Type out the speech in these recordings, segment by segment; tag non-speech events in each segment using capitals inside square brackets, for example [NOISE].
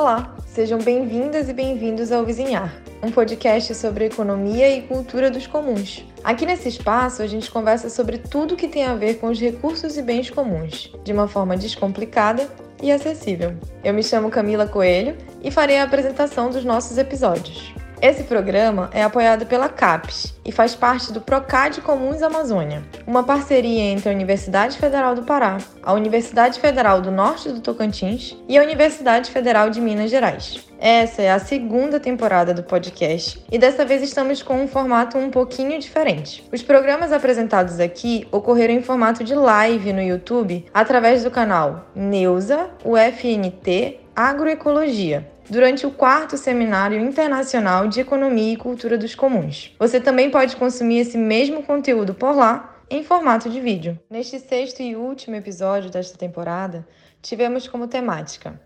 Olá, sejam bem-vindas e bem-vindos ao Vizinhar, um podcast sobre economia e cultura dos comuns. Aqui nesse espaço a gente conversa sobre tudo que tem a ver com os recursos e bens comuns, de uma forma descomplicada e acessível. Eu me chamo Camila Coelho e farei a apresentação dos nossos episódios. Esse programa é apoiado pela CAPES e faz parte do Procad Comuns Amazônia, uma parceria entre a Universidade Federal do Pará, a Universidade Federal do Norte do Tocantins e a Universidade Federal de Minas Gerais. Essa é a segunda temporada do podcast e dessa vez estamos com um formato um pouquinho diferente. Os programas apresentados aqui ocorreram em formato de live no YouTube através do canal Neuza UFNT Agroecologia durante o quarto Seminário Internacional de Economia e Cultura dos Comuns. Você também pode consumir esse mesmo conteúdo por lá em formato de vídeo. Neste sexto e último episódio desta temporada, tivemos como temática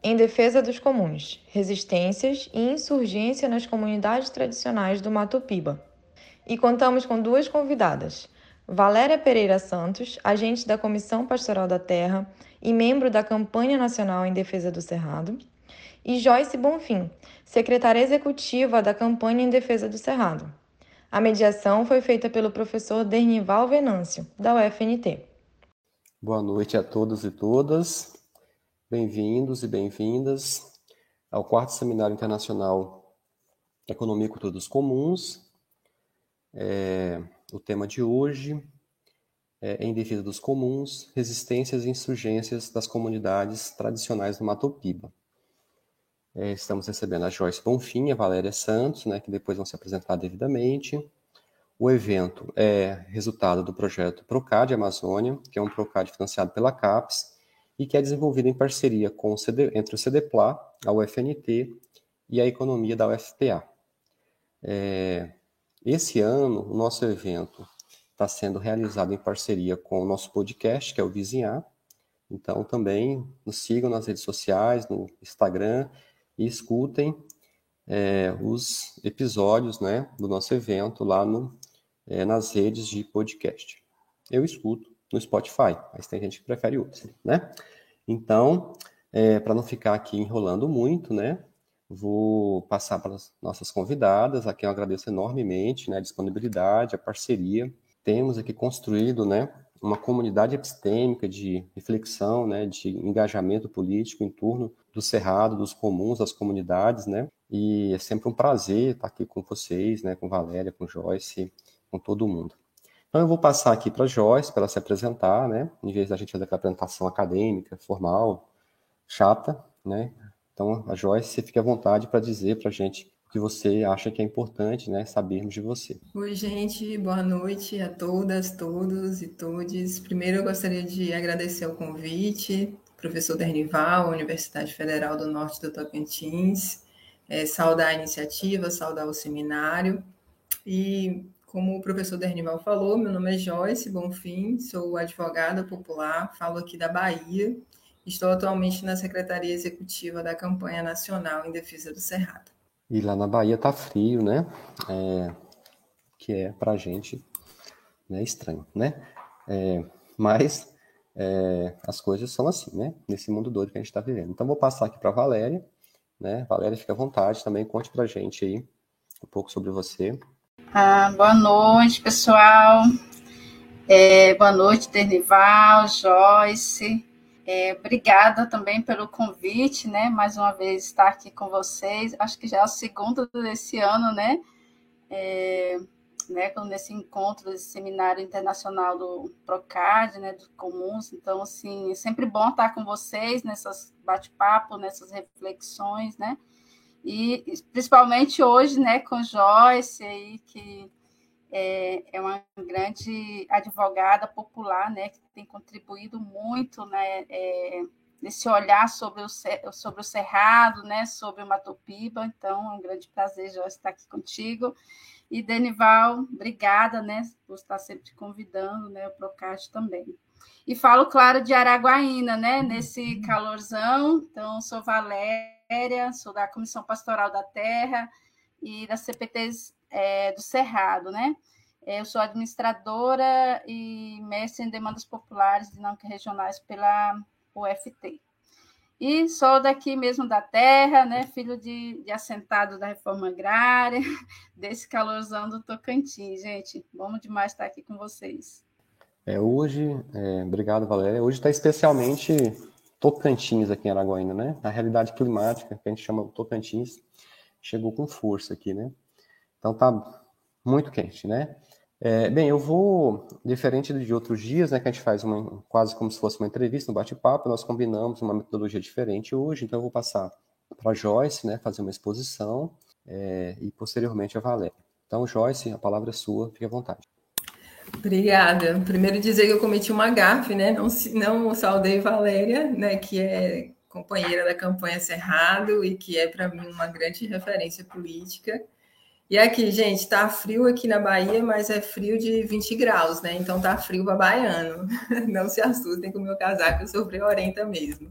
Em Defesa dos Comuns, Resistências e Insurgência nas Comunidades Tradicionais do Mato Piba. E contamos com duas convidadas, Valéria Pereira Santos, agente da Comissão Pastoral da Terra e membro da Campanha Nacional em Defesa do Cerrado, e Joyce Bonfim, secretária executiva da campanha em defesa do Cerrado. A mediação foi feita pelo professor Dernival Venâncio, da UFNT. Boa noite a todos e todas. Bem-vindos e bem-vindas ao quarto Seminário Internacional Economia e Cultura dos Comuns. É, o tema de hoje é Em Defesa dos Comuns, Resistências e Insurgências das Comunidades Tradicionais do Mato Piba. É, estamos recebendo a Joyce Bonfim, a Valéria Santos, né, que depois vão se apresentar devidamente. O evento é resultado do projeto Procad Amazônia, que é um Procad financiado pela CAPES e que é desenvolvido em parceria com o CD, entre o CDPLA, a UFNT e a Economia da UFPA. É, esse ano, o nosso evento está sendo realizado em parceria com o nosso podcast, que é o Vizinhar. Então, também nos sigam nas redes sociais, no Instagram e escutem é, os episódios né, do nosso evento lá no, é, nas redes de podcast. Eu escuto no Spotify, mas tem gente que prefere outros, né? Então, é, para não ficar aqui enrolando muito, né? Vou passar para as nossas convidadas, a quem eu agradeço enormemente né, a disponibilidade, a parceria. Temos aqui construído né, uma comunidade epistêmica de reflexão, né, de engajamento político em torno do Cerrado, dos comuns, das comunidades, né? E é sempre um prazer estar aqui com vocês, né? Com Valéria, com Joyce, com todo mundo. Então eu vou passar aqui para Joyce para ela se apresentar, né? Em vez da gente fazer aquela apresentação acadêmica, formal, chata, né? Então a Joyce, fique à vontade para dizer para a gente que você acha que é importante, né? Sabermos de você. Oi, gente. Boa noite a todas, todos e todes. Primeiro eu gostaria de agradecer o convite professor Dernival, Universidade Federal do Norte do Tocantins, é, saudar a iniciativa, saudar o seminário. E, como o professor Dernival falou, meu nome é Joyce Bonfim, sou advogada popular, falo aqui da Bahia, estou atualmente na Secretaria Executiva da Campanha Nacional em Defesa do Cerrado. E lá na Bahia tá frio, né? É, que é pra gente né, estranho, né? É, mas é, as coisas são assim, né? Nesse mundo doido que a gente está vivendo. Então, vou passar aqui para Valéria, né? Valéria, fica à vontade também, conte para a gente aí um pouco sobre você. Ah, boa noite, pessoal. É, boa noite, Dernival, Joyce. É, obrigada também pelo convite, né? Mais uma vez estar aqui com vocês. Acho que já é o segundo desse ano, né? É, né, nesse encontro, esse seminário internacional do Procad, né, dos comuns. Então, assim, é sempre bom estar com vocês nessas bate-papo, nessas reflexões, né? E principalmente hoje, né, com Joyce aí, que é, é uma grande advogada popular, né, que tem contribuído muito, né, é, nesse olhar sobre o, sobre o Cerrado, né, sobre o Matopiba. Então, é um grande prazer, Joyce, estar aqui contigo. E Denival, obrigada, né, por estar sempre convidando, né, o Procast também. E falo, claro, de Araguaína, né, nesse calorzão. Então, sou Valéria, sou da Comissão Pastoral da Terra e da CPTs é, do Cerrado, né. Eu sou administradora e mestre em demandas populares dinâmicas regionais pela UFT. E sou daqui mesmo da terra, né? filho de, de assentado da reforma agrária, [LAUGHS] desse calorzão do Tocantins, gente. Bom demais estar aqui com vocês. É, hoje, é, obrigado, Valéria. Hoje está especialmente Tocantins aqui em Araguaína, né? A realidade climática, que a gente chama Tocantins, chegou com força aqui, né? Então tá muito quente, né? É, bem, eu vou, diferente de outros dias, né, que a gente faz uma, quase como se fosse uma entrevista, um bate-papo, nós combinamos uma metodologia diferente hoje, então eu vou passar para Joyce, né, fazer uma exposição, é, e posteriormente a Valéria. Então, Joyce, a palavra é sua, fique à vontade. Obrigada. Primeiro dizer que eu cometi uma gafe, né, não, não saudei Valéria, né, que é companheira da campanha Cerrado e que é para mim uma grande referência política. E aqui, gente, tá frio aqui na Bahia, mas é frio de 20 graus, né? Então tá frio para baiano. [LAUGHS] Não se assustem com o meu casaco, eu sou friorenta mesmo.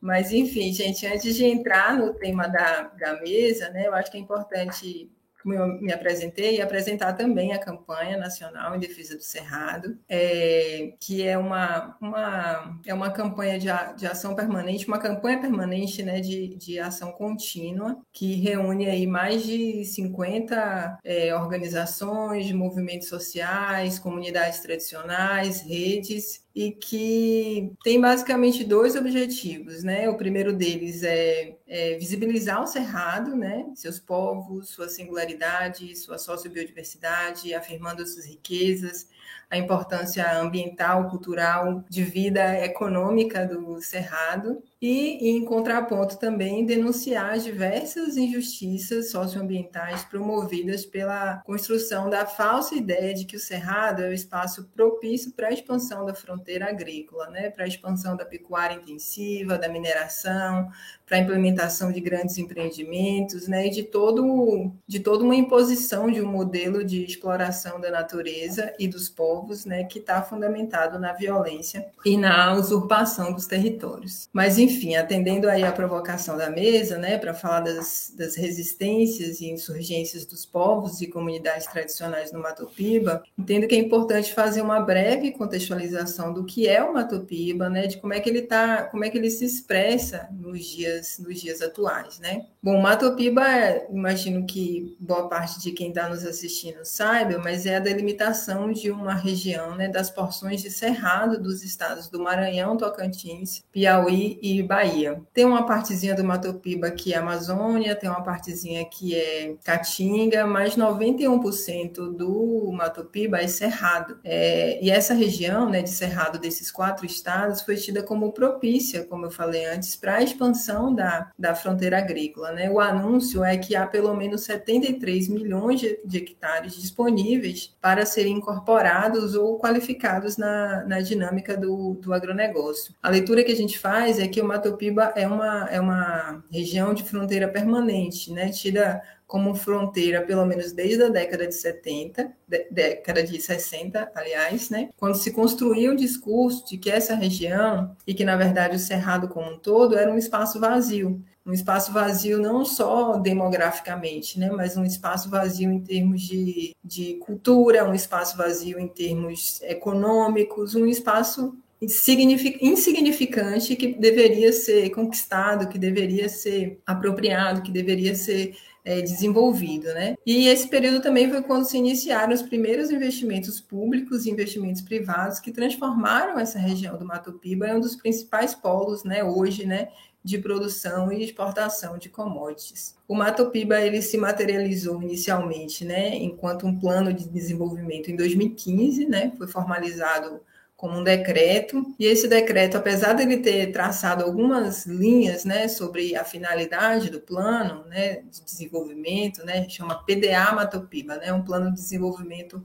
Mas, enfim, gente, antes de entrar no tema da, da mesa, né, eu acho que é importante como eu me apresentei, e apresentar também a campanha nacional em defesa do Cerrado, é, que é uma, uma, é uma campanha de, a, de ação permanente, uma campanha permanente né, de, de ação contínua, que reúne aí mais de 50 é, organizações, movimentos sociais, comunidades tradicionais, redes, e que tem basicamente dois objetivos, né? O primeiro deles é, é, visibilizar o Cerrado, né? Seus povos, sua singularidade, sua sociobiodiversidade, afirmando suas riquezas, a importância ambiental, cultural, de vida econômica do Cerrado e, em contraponto, também denunciar as diversas injustiças socioambientais promovidas pela construção da falsa ideia de que o Cerrado é o espaço propício para a expansão da fronteira agrícola, né? para a expansão da pecuária intensiva, da mineração, para a implementação de grandes empreendimentos, né, e de todo de toda uma imposição de um modelo de exploração da natureza e dos povos, né, que está fundamentado na violência e na usurpação dos territórios. Mas enfim, atendendo aí a provocação da mesa, né, para falar das, das resistências e insurgências dos povos e comunidades tradicionais no Mato Piba, entendo que é importante fazer uma breve contextualização do que é o Mato Piba, né, de como é que ele tá, como é que ele se expressa nos dias nos dias atuais, né? Bom, Matopiba, imagino que boa parte de quem está nos assistindo saiba, mas é a delimitação de uma região, né, das porções de cerrado dos estados do Maranhão, Tocantins, Piauí e Bahia. Tem uma partezinha do Matopiba que é Amazônia, tem uma partezinha que é Caatinga, mas 91% do Matopiba é cerrado. É, e essa região, né, de cerrado desses quatro estados foi tida como propícia, como eu falei antes, para a expansão da, da fronteira agrícola. Né? O anúncio é que há pelo menos 73 milhões de, de hectares disponíveis para serem incorporados ou qualificados na, na dinâmica do, do agronegócio. A leitura que a gente faz é que o Mato Piba é uma, é uma região de fronteira permanente, né? tida como fronteira, pelo menos desde a década de 70, de, década de 60, aliás, né, quando se construiu o discurso de que essa região, e que na verdade o Cerrado como um todo, era um espaço vazio. Um espaço vazio não só demograficamente, né, mas um espaço vazio em termos de, de cultura, um espaço vazio em termos econômicos, um espaço insignificante que deveria ser conquistado, que deveria ser apropriado, que deveria ser é, desenvolvido, né? E esse período também foi quando se iniciaram os primeiros investimentos públicos e investimentos privados que transformaram essa região do Mato Piba em um dos principais polos, né, hoje, né, de produção e exportação de commodities. O Mato Piba ele se materializou inicialmente, né, enquanto um plano de desenvolvimento em 2015, né, foi formalizado como um decreto, e esse decreto, apesar de ele ter traçado algumas linhas né, sobre a finalidade do plano né, de desenvolvimento, né, chama PDA Matopiba, né, um plano de desenvolvimento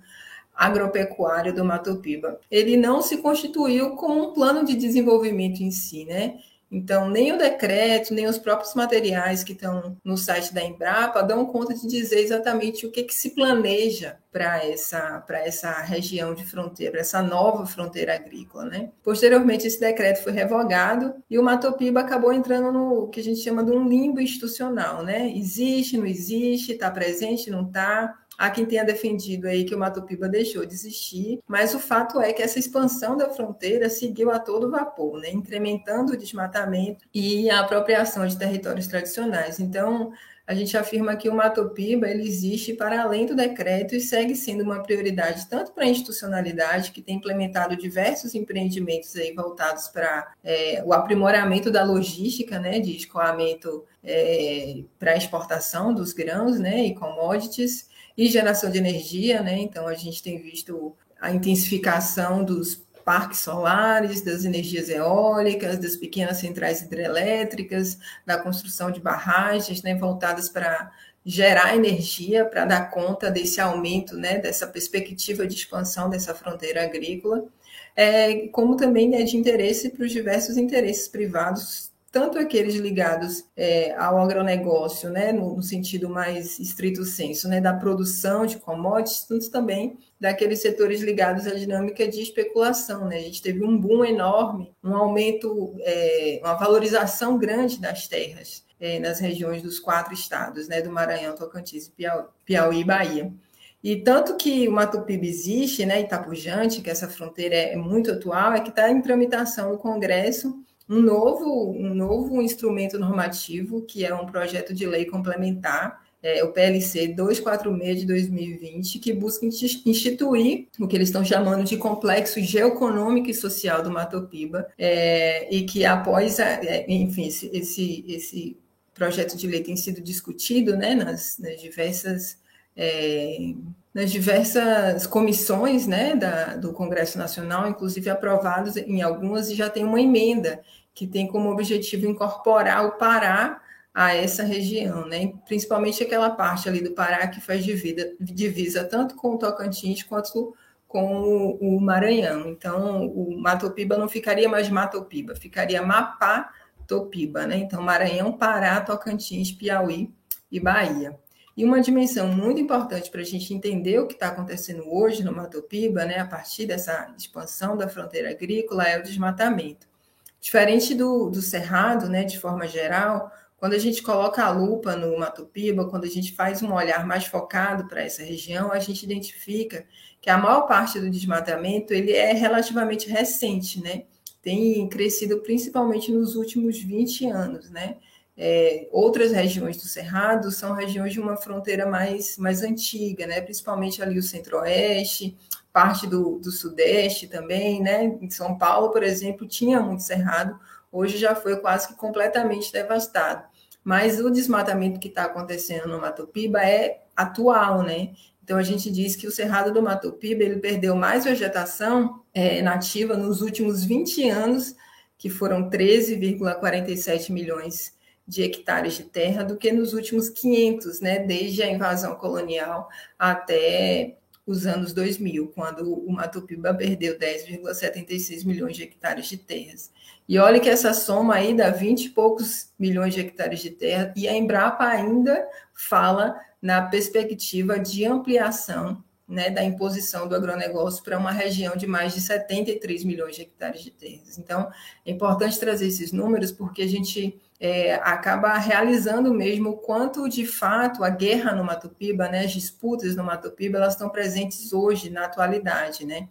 agropecuário do Matopiba. Ele não se constituiu como um plano de desenvolvimento em si, né? Então, nem o decreto, nem os próprios materiais que estão no site da Embrapa dão conta de dizer exatamente o que, que se planeja para essa, essa região de fronteira, essa nova fronteira agrícola. Né? Posteriormente, esse decreto foi revogado e o Matopiba acabou entrando no que a gente chama de um limbo institucional. Né? Existe, não existe, está presente, não está. Há quem tenha defendido aí que o Mato Piba deixou de existir, mas o fato é que essa expansão da fronteira seguiu a todo vapor, né? incrementando o desmatamento e a apropriação de territórios tradicionais. Então, a gente afirma que o Matopiba ele existe para além do decreto e segue sendo uma prioridade tanto para a institucionalidade, que tem implementado diversos empreendimentos aí voltados para é, o aprimoramento da logística, né, de escoamento é, para exportação dos grãos, né, e commodities, e geração de energia, né, então a gente tem visto a intensificação dos parques solares, das energias eólicas, das pequenas centrais hidrelétricas, da construção de barragens, né, voltadas para gerar energia para dar conta desse aumento, né, dessa perspectiva de expansão dessa fronteira agrícola, é, como também é de interesse para os diversos interesses privados tanto aqueles ligados é, ao agronegócio, né, no, no, sentido mais estrito senso, né, da produção de commodities, tanto também daqueles setores ligados à dinâmica de especulação. Né? A gente teve um boom enorme, um aumento, é, uma valorização grande das terras é, nas regiões dos quatro estados, né, do Maranhão, Tocantins, Piauí, e Bahia. E tanto que o Mato Piba existe, né, Itapujante, que essa fronteira é muito atual, é que está em tramitação no Congresso um novo, um novo instrumento normativo, que é um projeto de lei complementar, é, o PLC 246 de 2020, que busca instituir o que eles estão chamando de complexo geoeconômico e social do Matopiba, é, e que após, a, é, enfim, esse, esse, esse, projeto de lei tem sido discutido né, nas, nas diversas é, nas diversas comissões né, da, do Congresso Nacional, inclusive aprovados em algumas, e já tem uma emenda que tem como objetivo incorporar o Pará a essa região, né? principalmente aquela parte ali do Pará que faz divisa, divisa tanto com o Tocantins quanto com o, Maranhão. Então, o Matopiba não ficaria mais Matopiba, ficaria Mapá Topiba, né? Então, Maranhão, Pará, Tocantins, Piauí e Bahia. E uma dimensão muito importante para a gente entender o que está acontecendo hoje no Mato Piba, né, a partir dessa expansão da fronteira agrícola, é o desmatamento. Diferente do, do cerrado, né, de forma geral, quando a gente coloca a lupa no Mato Piba, quando a gente faz um olhar mais focado para essa região, a gente identifica que a maior parte do desmatamento ele é relativamente recente, né? Tem crescido principalmente nos últimos 20 anos, né? É, outras regiões do Cerrado são regiões de uma fronteira mais, mais antiga, né? principalmente ali o centro-oeste, parte do, do sudeste também, né? Em São Paulo, por exemplo, tinha muito cerrado, hoje já foi quase que completamente devastado. Mas o desmatamento que está acontecendo no Mato Piba é atual, né? Então a gente diz que o Cerrado do Mato Piba ele perdeu mais vegetação é, nativa nos últimos 20 anos, que foram 13,47 milhões de hectares de terra do que nos últimos 500, né, desde a invasão colonial até os anos 2000, quando o Mato Piba perdeu 10,76 milhões de hectares de terras. E olha que essa soma aí dá 20 e poucos milhões de hectares de terra, e a Embrapa ainda fala na perspectiva de ampliação né, da imposição do agronegócio para uma região de mais de 73 milhões de hectares de terras. Então, é importante trazer esses números porque a gente é, acaba realizando mesmo o quanto, de fato, a guerra no Mato Piba, né, as disputas no Mato Piba, elas estão presentes hoje, na atualidade. Né?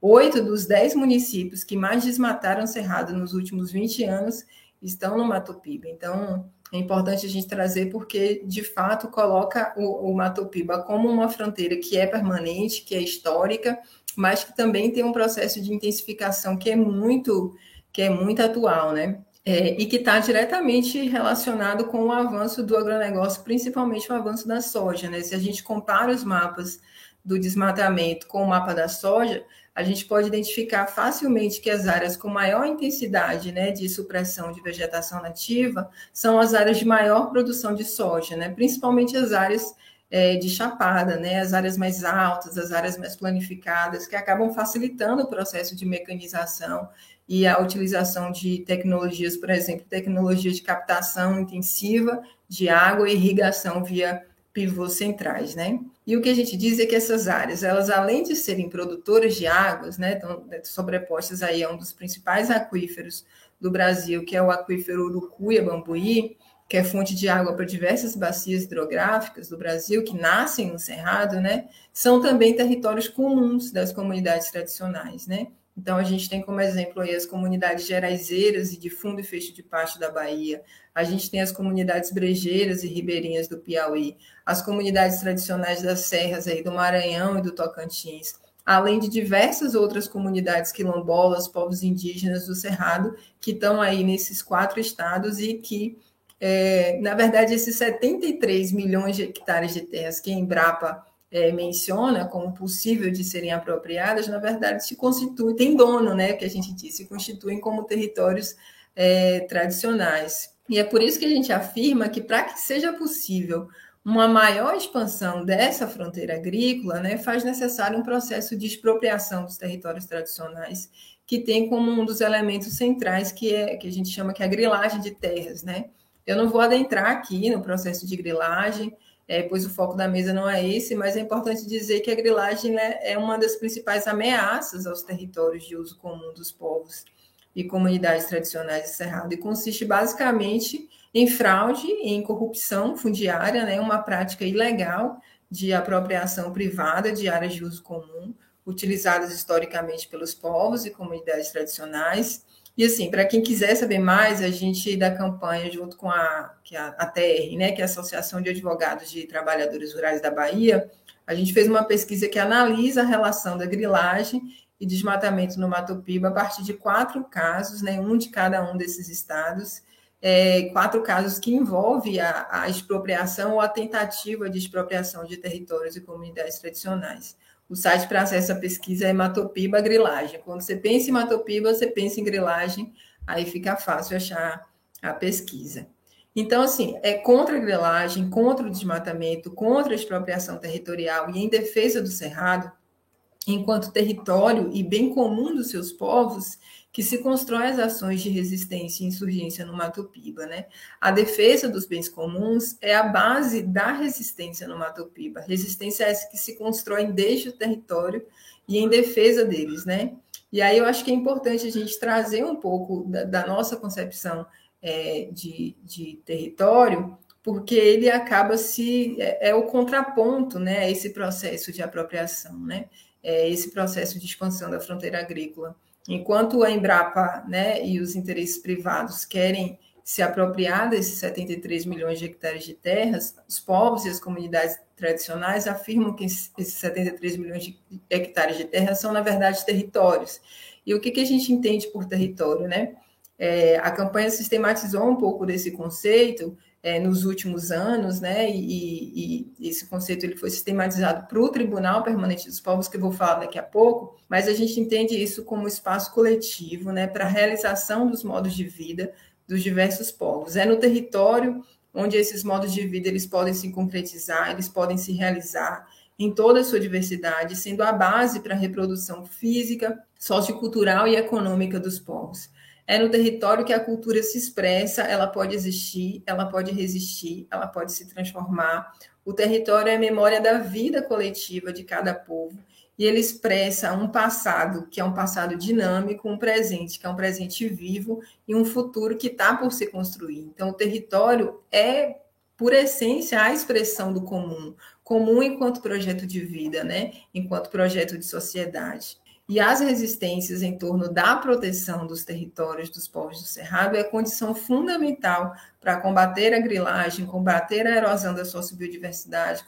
Oito dos dez municípios que mais desmataram Cerrado nos últimos 20 anos estão no Mato Piba. Então, é importante a gente trazer porque, de fato, coloca o, o Mato Piba como uma fronteira que é permanente, que é histórica, mas que também tem um processo de intensificação que é muito, que é muito atual, né? É, e que está diretamente relacionado com o avanço do agronegócio, principalmente o avanço da soja. Né? Se a gente compara os mapas do desmatamento com o mapa da soja, a gente pode identificar facilmente que as áreas com maior intensidade né, de supressão de vegetação nativa são as áreas de maior produção de soja, né, principalmente as áreas é, de chapada, né, as áreas mais altas, as áreas mais planificadas, que acabam facilitando o processo de mecanização e a utilização de tecnologias, por exemplo, tecnologia de captação intensiva de água e irrigação via pivôs centrais, né? E o que a gente diz é que essas áreas, elas além de serem produtoras de águas, né, estão sobrepostas aí a um dos principais aquíferos do Brasil, que é o aquífero Urucuia Bambuí, que é fonte de água para diversas bacias hidrográficas do Brasil, que nascem no Cerrado, né, são também territórios comuns das comunidades tradicionais, né? Então, a gente tem como exemplo aí as comunidades geraizeiras e de fundo e fecho de pasto da Bahia, a gente tem as comunidades brejeiras e ribeirinhas do Piauí, as comunidades tradicionais das serras aí do Maranhão e do Tocantins, além de diversas outras comunidades quilombolas, povos indígenas do Cerrado, que estão aí nesses quatro estados e que é, na verdade, esses 73 milhões de hectares de terras que a Embrapa é, menciona como possível de serem apropriadas, na verdade, se constituem, tem dono, né, que a gente disse, se constituem como territórios é, tradicionais. E é por isso que a gente afirma que, para que seja possível uma maior expansão dessa fronteira agrícola, né, faz necessário um processo de expropriação dos territórios tradicionais, que tem como um dos elementos centrais que, é, que a gente chama que é a grilagem de terras, né? Eu não vou adentrar aqui no processo de grilagem, é, pois o foco da mesa não é esse, mas é importante dizer que a grilagem né, é uma das principais ameaças aos territórios de uso comum dos povos e comunidades tradicionais de Cerrado, e consiste basicamente em fraude e em corrupção fundiária, né, uma prática ilegal de apropriação privada de áreas de uso comum, utilizadas historicamente pelos povos e comunidades tradicionais, e assim, para quem quiser saber mais, a gente da campanha junto com a, que é a, a TR, né, que é a Associação de Advogados de Trabalhadores Rurais da Bahia, a gente fez uma pesquisa que analisa a relação da grilagem e desmatamento no Mato Piba a partir de quatro casos, né, um de cada um desses estados, é, quatro casos que envolvem a, a expropriação ou a tentativa de expropriação de territórios e comunidades tradicionais. O site para acesso à pesquisa é Matopiba Grilagem. Quando você pensa em Matopiba, você pensa em grilagem, aí fica fácil achar a pesquisa. Então, assim, é contra a grilagem, contra o desmatamento, contra a expropriação territorial e em defesa do Cerrado, enquanto território e bem comum dos seus povos, que se constrói as ações de resistência e insurgência no Mato Piba. Né? A defesa dos bens comuns é a base da resistência no Mato Piba. Resistência é essa que se constrói desde o território e em defesa deles. Né? E aí eu acho que é importante a gente trazer um pouco da, da nossa concepção é, de, de território, porque ele acaba se é, é, o contraponto, né, a esse processo de apropriação, né, é esse processo de expansão da fronteira agrícola. Enquanto a Embrapa né, e os interesses privados querem se apropriar desses 73 milhões de hectares de terras, os povos e as comunidades tradicionais afirmam que esses 73 milhões de hectares de terras são, na verdade, territórios. E o que, que a gente entende por território? Né? É, a campanha sistematizou um pouco desse conceito é, nos últimos anos, né? E, e, esse conceito ele foi sistematizado para o Tribunal Permanente dos Povos, que eu vou falar daqui a pouco, mas a gente entende isso como espaço coletivo, né? Para a realização dos modos de vida dos diversos povos. É no território onde esses modos de vida eles podem se concretizar, eles podem se realizar em toda a sua diversidade, sendo a base para a reprodução física, sociocultural e econômica dos povos. É no território que a cultura se expressa, ela pode existir, ela pode resistir, ela pode se transformar. O território é a memória da vida coletiva de cada povo e ele expressa um passado que é um passado dinâmico, um presente que é um presente vivo e um futuro que está por se construir. Então, o território é, por essência, a expressão do comum, comum enquanto projeto de vida, né? enquanto projeto de sociedade. E as resistências em torno da proteção dos territórios dos povos do Cerrado é condição fundamental para combater a grilagem, combater a erosão da sociobiodiversidade,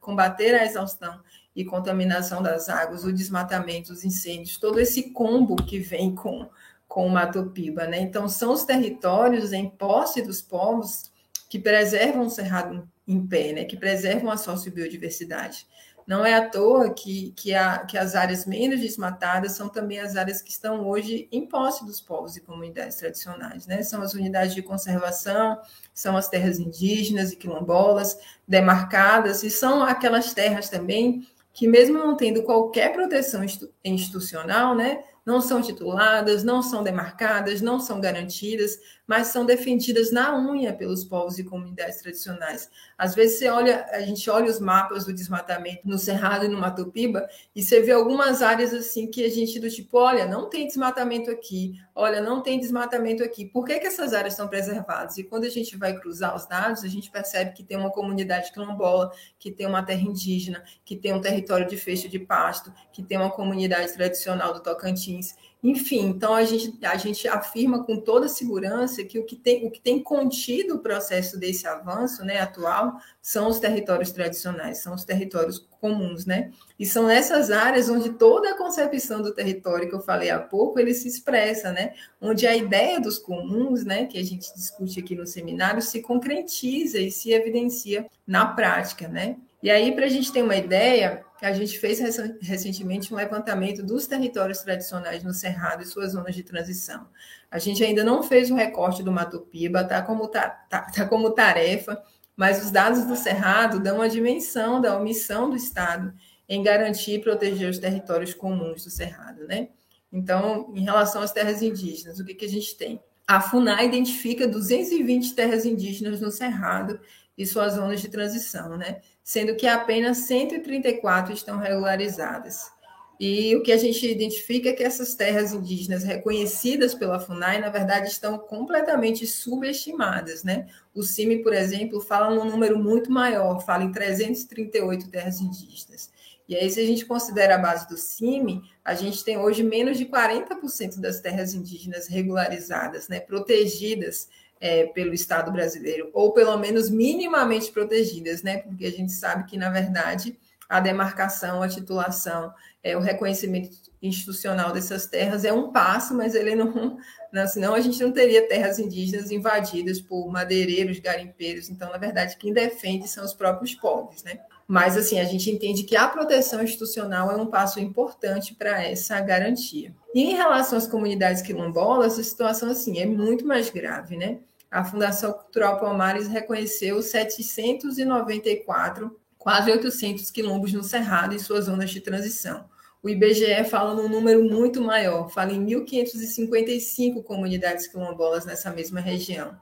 combater a exaustão e contaminação das águas, o desmatamento, os incêndios, todo esse combo que vem com, com o Mato Piba. Né? Então, são os territórios em posse dos povos que preservam o Cerrado em pé, né? que preservam a sociobiodiversidade. Não é à toa que, que, a, que as áreas menos desmatadas são também as áreas que estão hoje em posse dos povos e comunidades tradicionais. Né? São as unidades de conservação, são as terras indígenas e quilombolas demarcadas, e são aquelas terras também que, mesmo não tendo qualquer proteção institucional, né, não são tituladas, não são demarcadas, não são garantidas, mas são defendidas na unha pelos povos e comunidades tradicionais. Às vezes você olha, a gente olha os mapas do desmatamento no Cerrado e no Mato Piba e você vê algumas áreas assim que a gente do tipo, olha, não tem desmatamento aqui, olha, não tem desmatamento aqui. Por que, que essas áreas estão preservadas? E quando a gente vai cruzar os dados, a gente percebe que tem uma comunidade quilombola, que tem uma terra indígena, que tem um território de fecho de pasto, que tem uma comunidade tradicional do Tocantins. Enfim, então a gente, a gente afirma com toda segurança que o que tem, o que tem contido o processo desse avanço né, atual são os territórios tradicionais, são os territórios comuns, né? E são nessas áreas onde toda a concepção do território que eu falei há pouco, ele se expressa, né? Onde a ideia dos comuns, né, que a gente discute aqui no seminário, se concretiza e se evidencia na prática, né? E aí, para a gente ter uma ideia, a gente fez recentemente um levantamento dos territórios tradicionais no Cerrado e suas zonas de transição. A gente ainda não fez o recorte do Mato Piba, está como, tá, tá, tá como tarefa, mas os dados do Cerrado dão a dimensão da omissão do Estado em garantir e proteger os territórios comuns do Cerrado, né? Então, em relação às terras indígenas, o que, que a gente tem? A FUNAI identifica 220 terras indígenas no Cerrado e suas zonas de transição, né? Sendo que apenas 134 estão regularizadas. E o que a gente identifica é que essas terras indígenas reconhecidas pela FUNAI, na verdade, estão completamente subestimadas, né? O CIMI, por exemplo, fala num número muito maior, fala em 338 terras indígenas. E aí, se a gente considera a base do CIMI, a gente tem hoje menos de 40% das terras indígenas regularizadas, né, protegidas é, pelo Estado brasileiro, ou pelo menos minimamente protegidas, né? Porque a gente sabe que, na verdade, a demarcação, a titulação, é, o reconhecimento institucional dessas terras é um passo, mas ele não, [LAUGHS] não, senão a gente não teria terras indígenas invadidas por madeireiros, garimpeiros. Então, na verdade, quem defende são os próprios povos, né? Mas, assim, a gente entende que a proteção institucional é um passo importante para essa garantia. E em relação às comunidades quilombolas, a situação, assim, é muito mais grave, né? A Fundação Cultural Palmares reconheceu 794, quase 800 quilombos no Cerrado e suas zonas de transição. O IBGE fala num número muito maior, fala em 1.555 comunidades quilombolas nessa mesma região.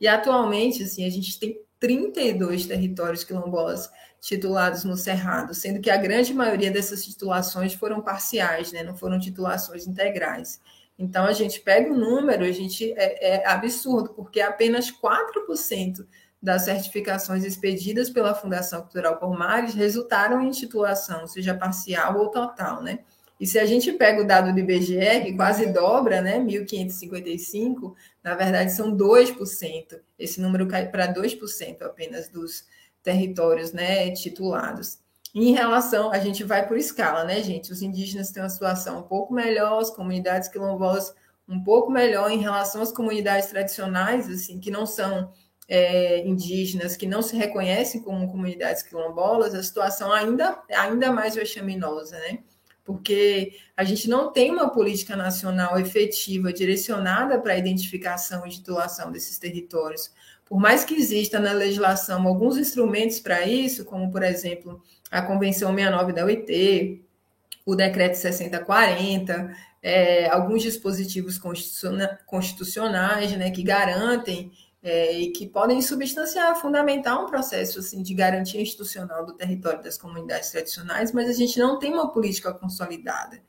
E atualmente, assim, a gente tem 32 territórios quilombolas titulados no Cerrado, sendo que a grande maioria dessas titulações foram parciais, né? não foram titulações integrais. Então, a gente pega o número, a gente é, é absurdo, porque apenas 4% das certificações expedidas pela Fundação Cultural Palmares resultaram em titulação, seja parcial ou total, né? E se a gente pega o dado do IBGE, que quase dobra, né, 1.555, na verdade são 2%. Esse número cai para 2% apenas dos territórios né, titulados. Em relação, a gente vai por escala, né, gente? Os indígenas têm uma situação um pouco melhor, as comunidades quilombolas um pouco melhor em relação às comunidades tradicionais, assim, que não são é, indígenas, que não se reconhecem como comunidades quilombolas, a situação ainda, ainda mais vexaminosa, né? Porque a gente não tem uma política nacional efetiva direcionada para a identificação e titulação desses territórios. Por mais que exista na legislação alguns instrumentos para isso, como, por exemplo, a Convenção 69 da OIT, o Decreto 6040, é, alguns dispositivos constitucionais né, que garantem é, e que podem substanciar, fundamentar um processo assim, de garantia institucional do território das comunidades tradicionais, mas a gente não tem uma política consolidada.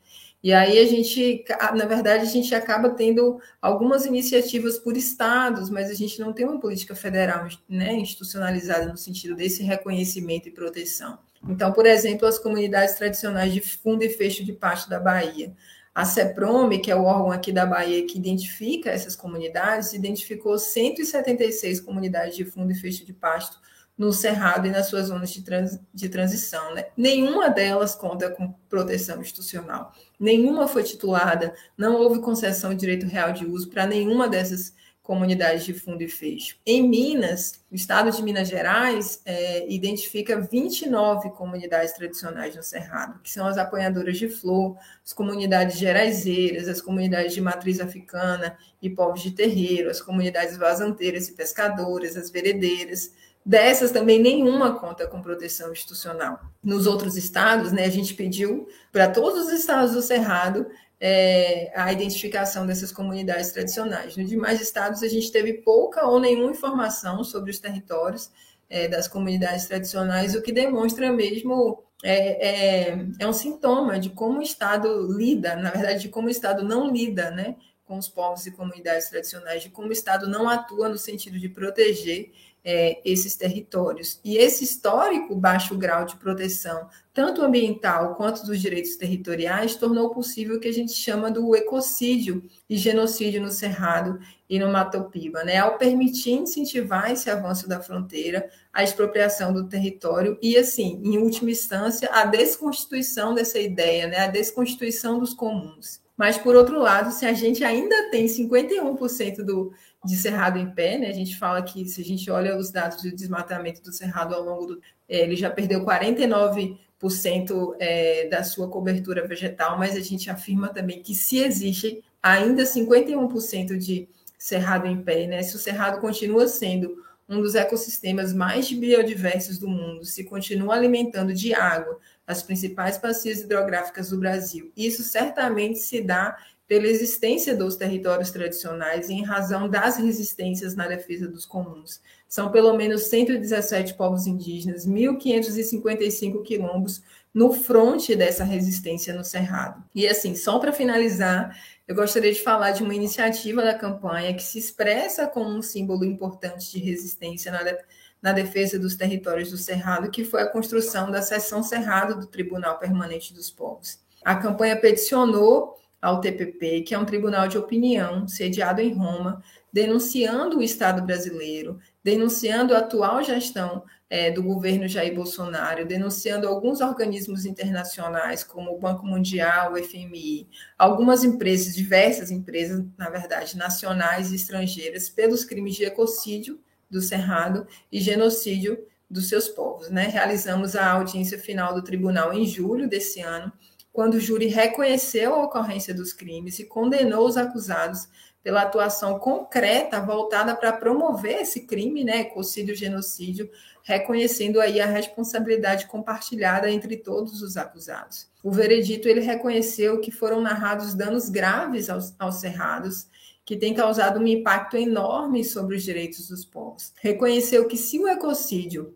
E aí a gente, na verdade, a gente acaba tendo algumas iniciativas por estados, mas a gente não tem uma política federal né, institucionalizada no sentido desse reconhecimento e proteção. Então, por exemplo, as comunidades tradicionais de fundo e fecho de pasto da Bahia. A CEPROME, que é o órgão aqui da Bahia que identifica essas comunidades, identificou 176 comunidades de fundo e fecho de pasto no Cerrado e nas suas zonas de, trans, de transição. Né? Nenhuma delas conta com proteção institucional, nenhuma foi titulada, não houve concessão de direito real de uso para nenhuma dessas comunidades de fundo e fecho. Em Minas, o estado de Minas Gerais é, identifica 29 comunidades tradicionais no Cerrado, que são as apanhadoras de flor, as comunidades geraizeiras, as comunidades de matriz africana e povos de terreiro, as comunidades vazanteiras e pescadoras, as veredeiras, Dessas também nenhuma conta com proteção institucional. Nos outros estados, né, a gente pediu para todos os estados do Cerrado é, a identificação dessas comunidades tradicionais. Nos demais estados, a gente teve pouca ou nenhuma informação sobre os territórios é, das comunidades tradicionais, o que demonstra mesmo é, é, é, um sintoma de como o Estado lida, na verdade, de como o Estado não lida né, com os povos e comunidades tradicionais, de como o Estado não atua no sentido de proteger é, esses territórios. E esse histórico baixo grau de proteção, tanto ambiental quanto dos direitos territoriais, tornou possível o que a gente chama do ecocídio e genocídio no Cerrado e no Mato Piba, né? ao permitir incentivar esse avanço da fronteira, a expropriação do território e, assim, em última instância, a desconstituição dessa ideia, né? a desconstituição dos comuns. Mas, por outro lado, se a gente ainda tem 51% do, de cerrado em pé, né? A gente fala que se a gente olha os dados de desmatamento do cerrado ao longo do. É, ele já perdeu 49% é, da sua cobertura vegetal, mas a gente afirma também que se existe ainda 51% de cerrado em pé, né? Se o cerrado continua sendo um dos ecossistemas mais biodiversos do mundo, se continua alimentando de água as principais bacias hidrográficas do Brasil, isso certamente se dá pela existência dos territórios tradicionais e em razão das resistências na defesa dos comuns. São pelo menos 117 povos indígenas, 1.555 quilombos no fronte dessa resistência no Cerrado. E assim, só para finalizar, eu gostaria de falar de uma iniciativa da campanha que se expressa como um símbolo importante de resistência na, de, na defesa dos territórios do Cerrado, que foi a construção da seção Cerrado do Tribunal Permanente dos Povos. A campanha peticionou ao TPP, que é um tribunal de opinião sediado em Roma, denunciando o Estado brasileiro, denunciando a atual gestão é, do governo Jair Bolsonaro, denunciando alguns organismos internacionais, como o Banco Mundial, o FMI, algumas empresas, diversas empresas, na verdade, nacionais e estrangeiras, pelos crimes de ecocídio do Cerrado e genocídio dos seus povos. Né? Realizamos a audiência final do tribunal em julho desse ano quando o júri reconheceu a ocorrência dos crimes e condenou os acusados pela atuação concreta voltada para promover esse crime, né, ecocídio, genocídio, reconhecendo aí a responsabilidade compartilhada entre todos os acusados. O veredito ele reconheceu que foram narrados danos graves aos, aos cerrados, que tem causado um impacto enorme sobre os direitos dos povos. Reconheceu que se o ecocídio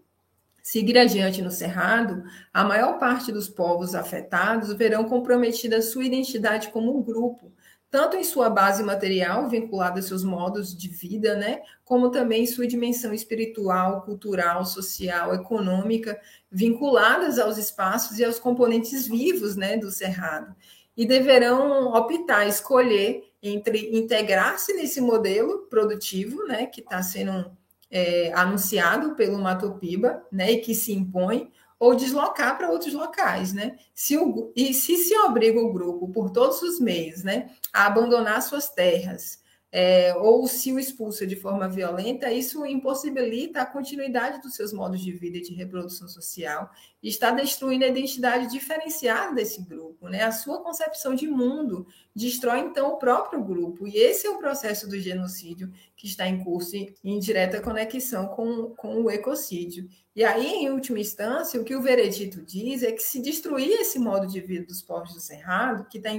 seguir adiante no Cerrado, a maior parte dos povos afetados verão comprometida sua identidade como um grupo, tanto em sua base material, vinculada a seus modos de vida, né, como também sua dimensão espiritual, cultural, social, econômica, vinculadas aos espaços e aos componentes vivos, né, do Cerrado. E deverão optar, escolher entre integrar-se nesse modelo produtivo, né, que está sendo é, anunciado pelo Matopiba, né, e que se impõe, ou deslocar para outros locais, né? Se o, e se se obriga o grupo, por todos os meios, né, a abandonar suas terras, é, ou se o expulsa de forma violenta, isso impossibilita a continuidade dos seus modos de vida e de reprodução social e está destruindo a identidade diferenciada desse grupo, né? A sua concepção de mundo destrói então o próprio grupo e esse é o processo do genocídio que está em curso em direta conexão com, com o ecocídio. E aí, em última instância, o que o veredito diz é que se destruir esse modo de vida dos povos do Cerrado, que está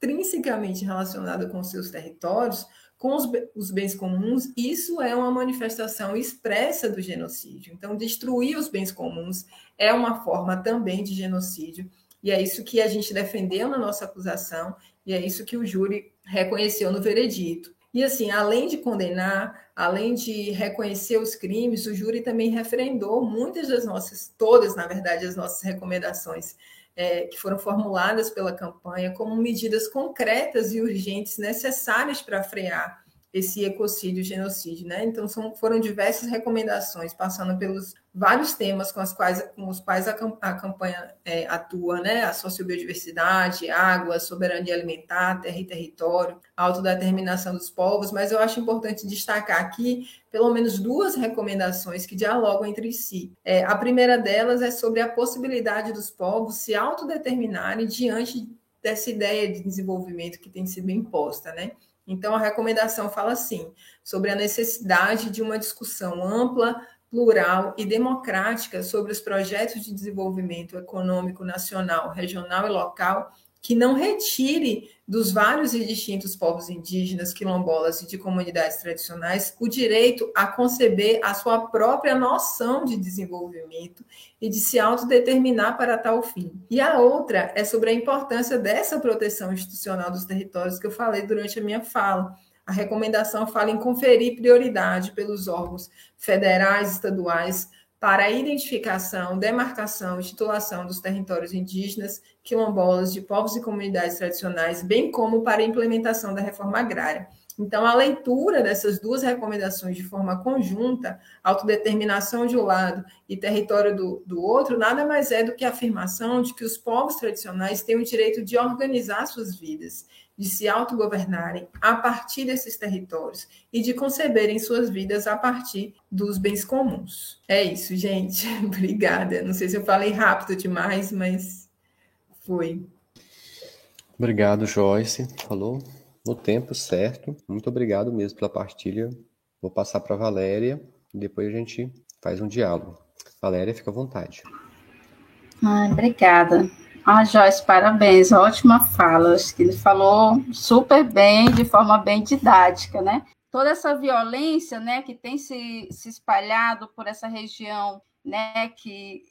intrinsecamente relacionado com seus territórios, com os, os, bens comuns, isso é uma manifestação expressa do genocídio. Então, destruir os bens comuns é uma forma também de genocídio, e é isso que a gente defendeu na nossa acusação, e é isso que o júri reconheceu no veredito. E assim, além de condenar, além de reconhecer os crimes, o júri também referendou muitas das nossas, todas, na verdade, as nossas recomendações é, que foram formuladas pela campanha como medidas concretas e urgentes necessárias para frear esse ecocídio, genocídio, né? Então são, foram diversas recomendações, passando pelos vários temas com, as quais, com os quais a, a campanha é, atua, né? A sociobiodiversidade, água, soberania alimentar, terra e território, autodeterminação dos povos, mas eu acho importante destacar aqui pelo menos duas recomendações que dialogam entre si. É, a primeira delas é sobre a possibilidade dos povos se autodeterminarem diante dessa ideia de desenvolvimento que tem sido imposta, né? Então, a recomendação fala assim, sobre a necessidade de uma discussão ampla, plural e democrática sobre os projetos de desenvolvimento econômico nacional, regional e local que não retire dos vários e distintos povos indígenas, quilombolas e de comunidades tradicionais o direito a conceber a sua própria noção de desenvolvimento e de se autodeterminar para tal fim. E a outra é sobre a importância dessa proteção institucional dos territórios que eu falei durante a minha fala. A recomendação fala em conferir prioridade pelos órgãos federais, estaduais, para a identificação, demarcação e titulação dos territórios indígenas, quilombolas, de povos e comunidades tradicionais, bem como para a implementação da reforma agrária. Então, a leitura dessas duas recomendações de forma conjunta, autodeterminação de um lado e território do, do outro, nada mais é do que a afirmação de que os povos tradicionais têm o direito de organizar suas vidas de se autogovernarem a partir desses territórios e de conceberem suas vidas a partir dos bens comuns. É isso, gente. [LAUGHS] Obrigada. Não sei se eu falei rápido demais, mas foi. Obrigado, Joyce. Falou no tempo certo. Muito obrigado mesmo pela partilha. Vou passar para a Valéria e depois a gente faz um diálogo. Valéria, fica à vontade. Ah, obrigada. Ah, Joyce, parabéns, ótima fala. Acho que ele falou super bem, de forma bem didática, né? Toda essa violência, né, que tem se, se espalhado por essa região, né, que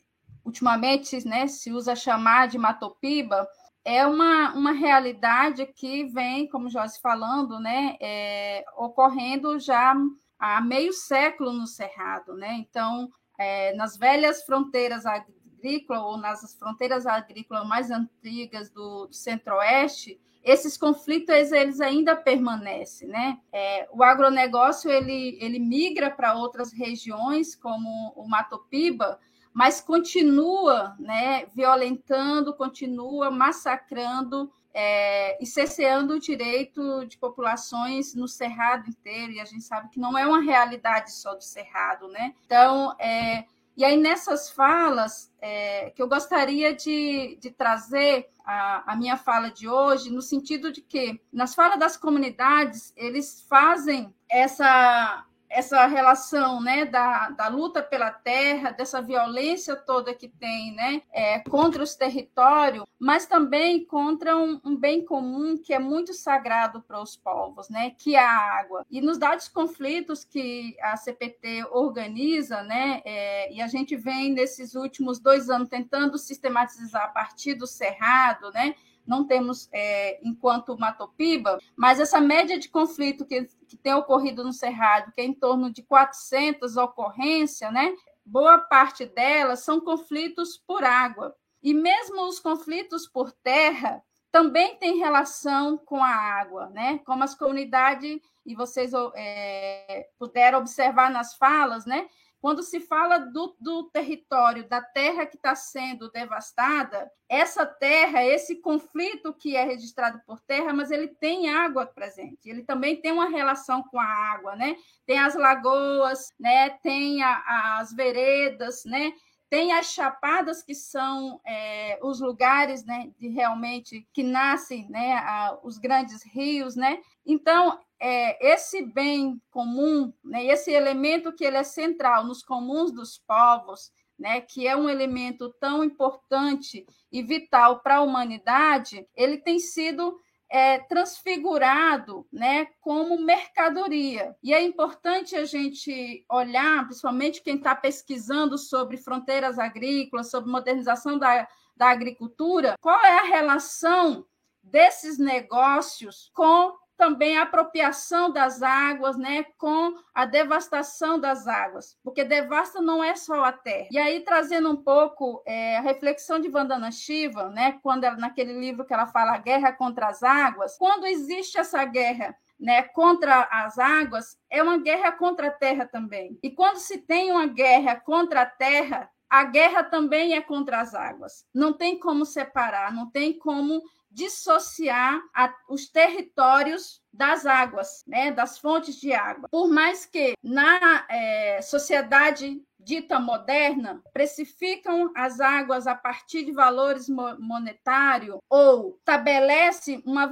ultimamente, né, se usa chamar de Matopiba, é uma, uma realidade que vem, como Joyce falando, né, é, ocorrendo já há meio século no Cerrado, né? Então, é, nas velhas fronteiras agrícola ou nas fronteiras agrícolas mais antigas do, do centro-oeste, esses conflitos eles ainda permanecem, né? É, o agronegócio ele, ele migra para outras regiões, como o Mato Piba, mas continua, né, violentando, continua massacrando é, e cesseando o direito de populações no Cerrado inteiro, e a gente sabe que não é uma realidade só do Cerrado, né? Então, é, e aí, nessas falas, é, que eu gostaria de, de trazer a, a, minha fala de hoje, no sentido de que, nas falas das comunidades, eles fazem essa essa relação né, da, da luta pela terra, dessa violência toda que tem né, é, contra os territórios, mas também contra um, um, bem comum que é muito sagrado para os povos, né, que é a água. E nos dados conflitos que a CPT organiza, né, é, e a gente vem nesses últimos dois anos tentando sistematizar a partir do Cerrado, né, não temos é, enquanto Matopiba, mas essa média de conflito que, que tem ocorrido no Cerrado, que é em torno de 400 ocorrências, né? boa parte delas são conflitos por água. E mesmo os conflitos por terra também têm relação com a água, né? Como as comunidades, e vocês é, puderam observar nas falas, né? Quando se fala do, do território, da terra que está sendo devastada, essa terra, esse conflito que é registrado por terra, mas ele tem água presente, ele também tem uma relação com a água, né? Tem as lagoas, né? tem a, as veredas, né? Tem as chapadas que são é, os lugares né, de realmente que nascem né, a, os grandes rios, né? Então é, esse bem comum, né, esse elemento que ele é central nos comuns dos povos, né, que é um elemento tão importante e vital para a humanidade, ele tem sido é, transfigurado né, como mercadoria. E é importante a gente olhar, principalmente quem está pesquisando sobre fronteiras agrícolas, sobre modernização da, da agricultura, qual é a relação desses negócios com também a apropriação das águas, né, com a devastação das águas, porque devasta não é só a terra. E aí trazendo um pouco é, a reflexão de Vandana Shiva, né, quando ela, naquele livro que ela fala a guerra contra as águas, quando existe essa guerra né, contra as águas, é uma guerra contra a terra também. E quando se tem uma guerra contra a terra, a guerra também é contra as águas. Não tem como separar, não tem como dissociar a, os territórios das águas, né, das fontes de água. Por mais que na é, sociedade dita moderna precificam as águas a partir de valores monetários ou estabelece uma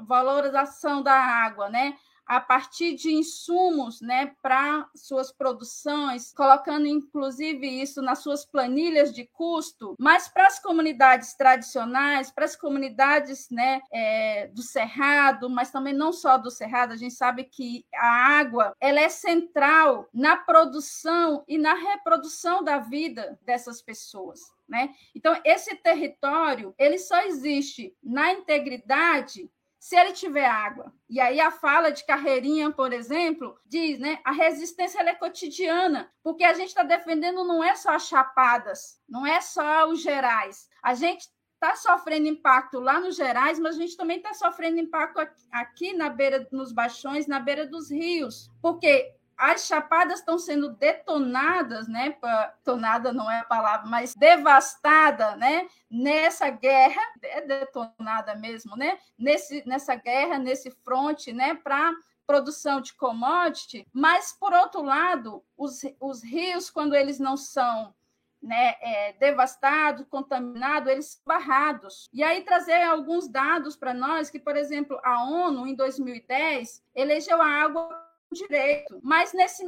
valorização da água, né? A partir de insumos né, para suas produções, colocando inclusive isso nas suas planilhas de custo, mas para as comunidades tradicionais, para as comunidades né, é, do Cerrado, mas também não só do Cerrado, a gente sabe que a água ela é central na produção e na reprodução da vida dessas pessoas. Né? Então, esse território ele só existe na integridade se ele tiver água. E aí a fala de Carreirinha, por exemplo, diz, né, a resistência é cotidiana, porque a gente está defendendo não é só as chapadas, não é só os gerais. A gente está sofrendo impacto lá nos gerais, mas a gente também está sofrendo impacto aqui na beira, nos baixões, na beira dos rios, porque as chapadas estão sendo detonadas, né? Detonada não é a palavra, mas devastada, né? Nessa guerra, é detonada mesmo, né? Nesse, nessa guerra, nesse fronte, né? Para produção de commodity, mas por outro lado, os, os rios, quando eles não são né, é, devastados, contaminados, eles são barrados. E aí trazer alguns dados para nós que, por exemplo, a ONU em 2010 elegeu a água direito. Mas nesse,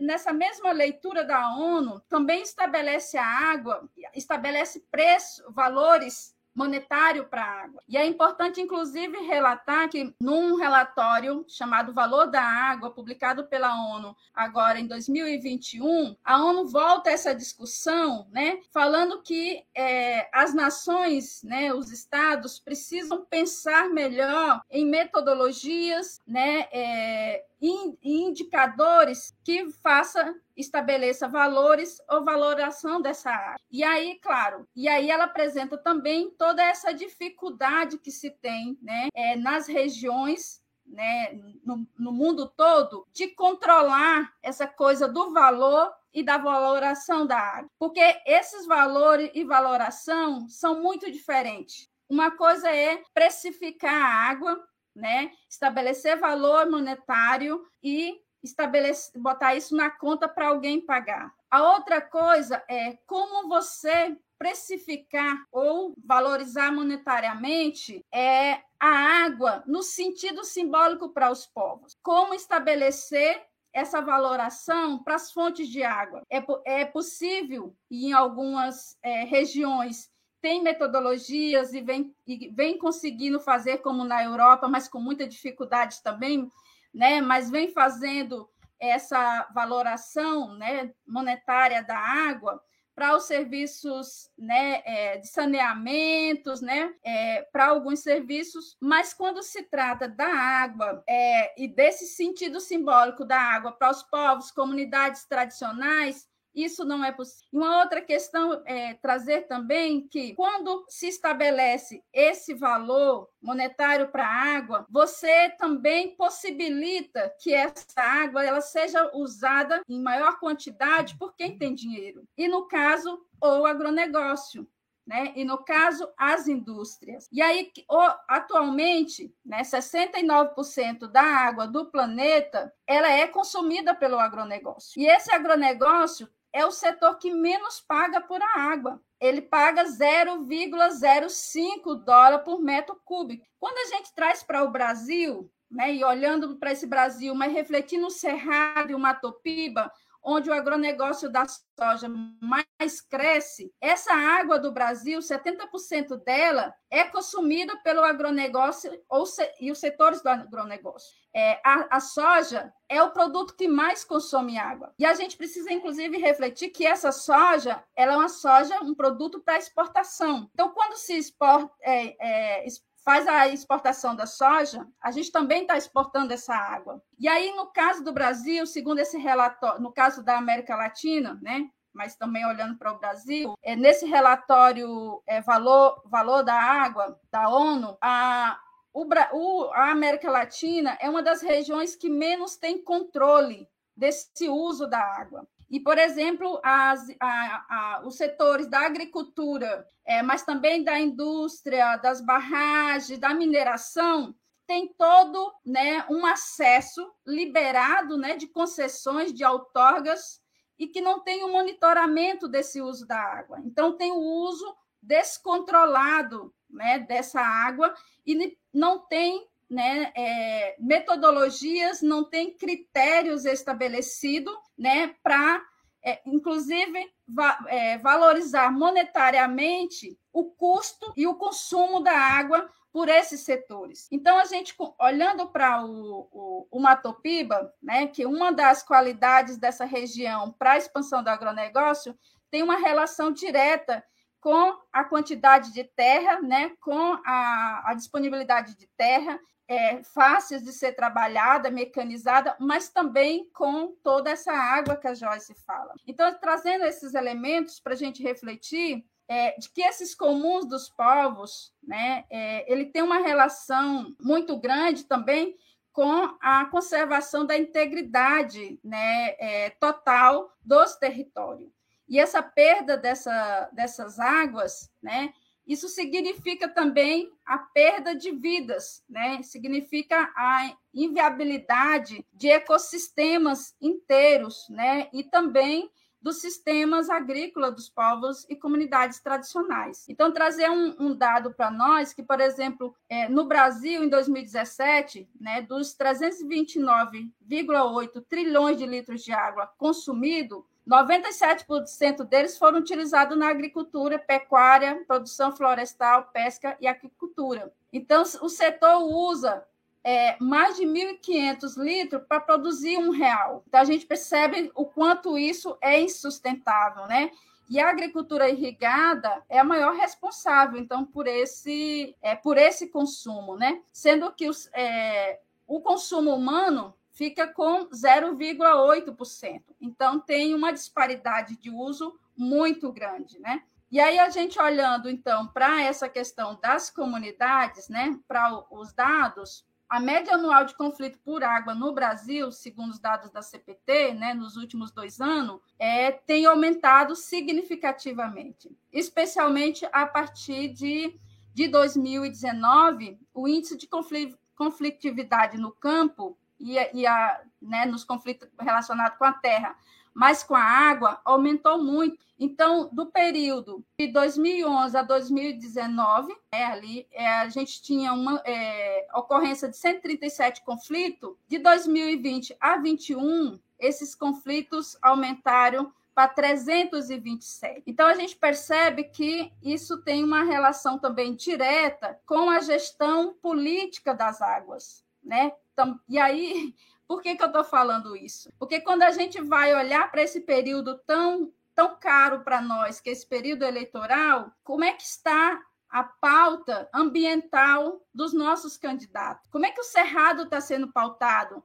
nessa mesma leitura da ONU, também estabelece a água, estabelece preço, valores monetário para a água. E é importante, inclusive, relatar que, num relatório chamado Valor da Água, publicado pela ONU agora em 2021, a ONU volta a essa discussão, né, falando que é, as nações, né, os estados, precisam pensar melhor em metodologias, né, é, indicadores que faça estabeleça valores ou valoração dessa área. E aí, claro, e aí ela apresenta também toda essa dificuldade que se tem né, é, nas regiões né, no, no, mundo todo, de controlar essa coisa do valor e da valoração da água. Porque esses valores e valoração são muito diferentes. Uma coisa é precificar a água, né, estabelecer valor monetário e estabelecer, botar isso na conta para alguém pagar. A outra coisa é como você precificar ou valorizar monetariamente é a água no sentido simbólico para os povos. Como estabelecer essa valoração para as fontes de água. É, é possível, em algumas é, regiões tem metodologias e vem, e vem conseguindo fazer como na Europa, mas com muita dificuldade também, né? mas vem fazendo essa valoração né, monetária da água para os serviços né, é, de saneamentos, né, é, para alguns serviços, mas quando se trata da água é, e desse sentido simbólico da água para os povos, comunidades tradicionais, isso não é possível. Uma outra questão é trazer também que, quando se estabelece esse valor monetário para a água, você também possibilita que essa água ela seja usada em maior quantidade por quem tem dinheiro. E, no caso, o agronegócio. Né? E no caso, as indústrias. E aí, atualmente, né, 69% da água do planeta ela é consumida pelo agronegócio. E esse agronegócio é o setor que menos paga por a água. Ele paga 0,05 dólar por metro cúbico. Quando a gente traz para o Brasil, né, e olhando para esse Brasil, mas refletindo o Cerrado e o Matopiba, onde o agronegócio da soja mais cresce, essa água do Brasil, 70% dela é consumida pelo agronegócio ou e os setores do agronegócio. É, a, a, soja é o produto que mais consome água. E a gente precisa, inclusive, refletir que essa soja ela é uma soja, um produto para exportação. Então, quando se exporta, é, é, faz a exportação da soja, a gente também está exportando essa água. E aí, no caso do Brasil, segundo esse relatório, no caso da América Latina, né, mas também olhando para o Brasil, é, nesse relatório é, valor, valor da água da ONU, a, o, o, a América Latina é uma das regiões que menos tem controle desse uso da água. E, por exemplo, as, a, a, os setores da agricultura, é, mas também da indústria, das barragens, da mineração, tem todo né, um acesso liberado né, de concessões, de outorgas, e que não tem o um monitoramento desse uso da água. Então, tem o uso descontrolado né, dessa água e não tem né, é, metodologias, não tem critérios estabelecidos né, para, é, inclusive, va é, valorizar monetariamente o custo e o consumo da água por esses setores. Então, a gente, olhando para o, o, o Matopiba, né, que uma das qualidades dessa região para a expansão do agronegócio tem uma relação direta com a quantidade de terra, né, com a, a disponibilidade de terra, é, fáceis de ser trabalhada, mecanizada, mas também com toda essa água que a Joyce fala. Então, trazendo esses elementos para a gente refletir, é, de que esses comuns dos povos, né, é, ele tem uma relação muito grande também com a conservação da integridade né, é, total dos territórios. E essa perda dessa, dessas águas, né, isso significa também a perda de vidas, né? significa a inviabilidade de ecossistemas inteiros, né? e também dos sistemas agrícolas dos povos e comunidades tradicionais. Então, trazer um, um dado para nós que, por exemplo, é, no Brasil, em 2017, né, dos 329,8 trilhões de litros de água consumido, 97% deles foram utilizados na agricultura, pecuária, produção florestal, pesca e aquicultura. Então, o setor usa é, mais de 1.500 litros para produzir um real. Então, a gente percebe o quanto isso é insustentável, né? E a agricultura irrigada é a maior responsável, então, por esse, é, por esse consumo, né? Sendo que os, é, o consumo humano fica com 0,8%. Então, tem uma disparidade de uso muito grande, né? E aí, a gente olhando, então, para essa questão das comunidades, né, para os dados, a média anual de conflito por água no Brasil, segundo os dados da CPT, né, nos últimos dois anos, é, tem aumentado significativamente, especialmente a partir de, de 2019, o índice de conflitividade no campo e, e a, né, nos conflitos relacionados com a terra mas com a água aumentou muito. Então, do período de 2011 a 2019, é, ali é, a gente tinha uma é, ocorrência de 137 conflitos. De 2020 a 2021, esses conflitos aumentaram para 327. Então, a gente percebe que isso tem uma relação também direta com a gestão política das águas. Né? Então, e aí [LAUGHS] por que, que eu estou falando isso? Porque quando a gente vai olhar para esse período tão, tão caro para nós, que é esse período eleitoral, como é que está a pauta ambiental dos nossos candidatos? Como é que o Cerrado está sendo pautado?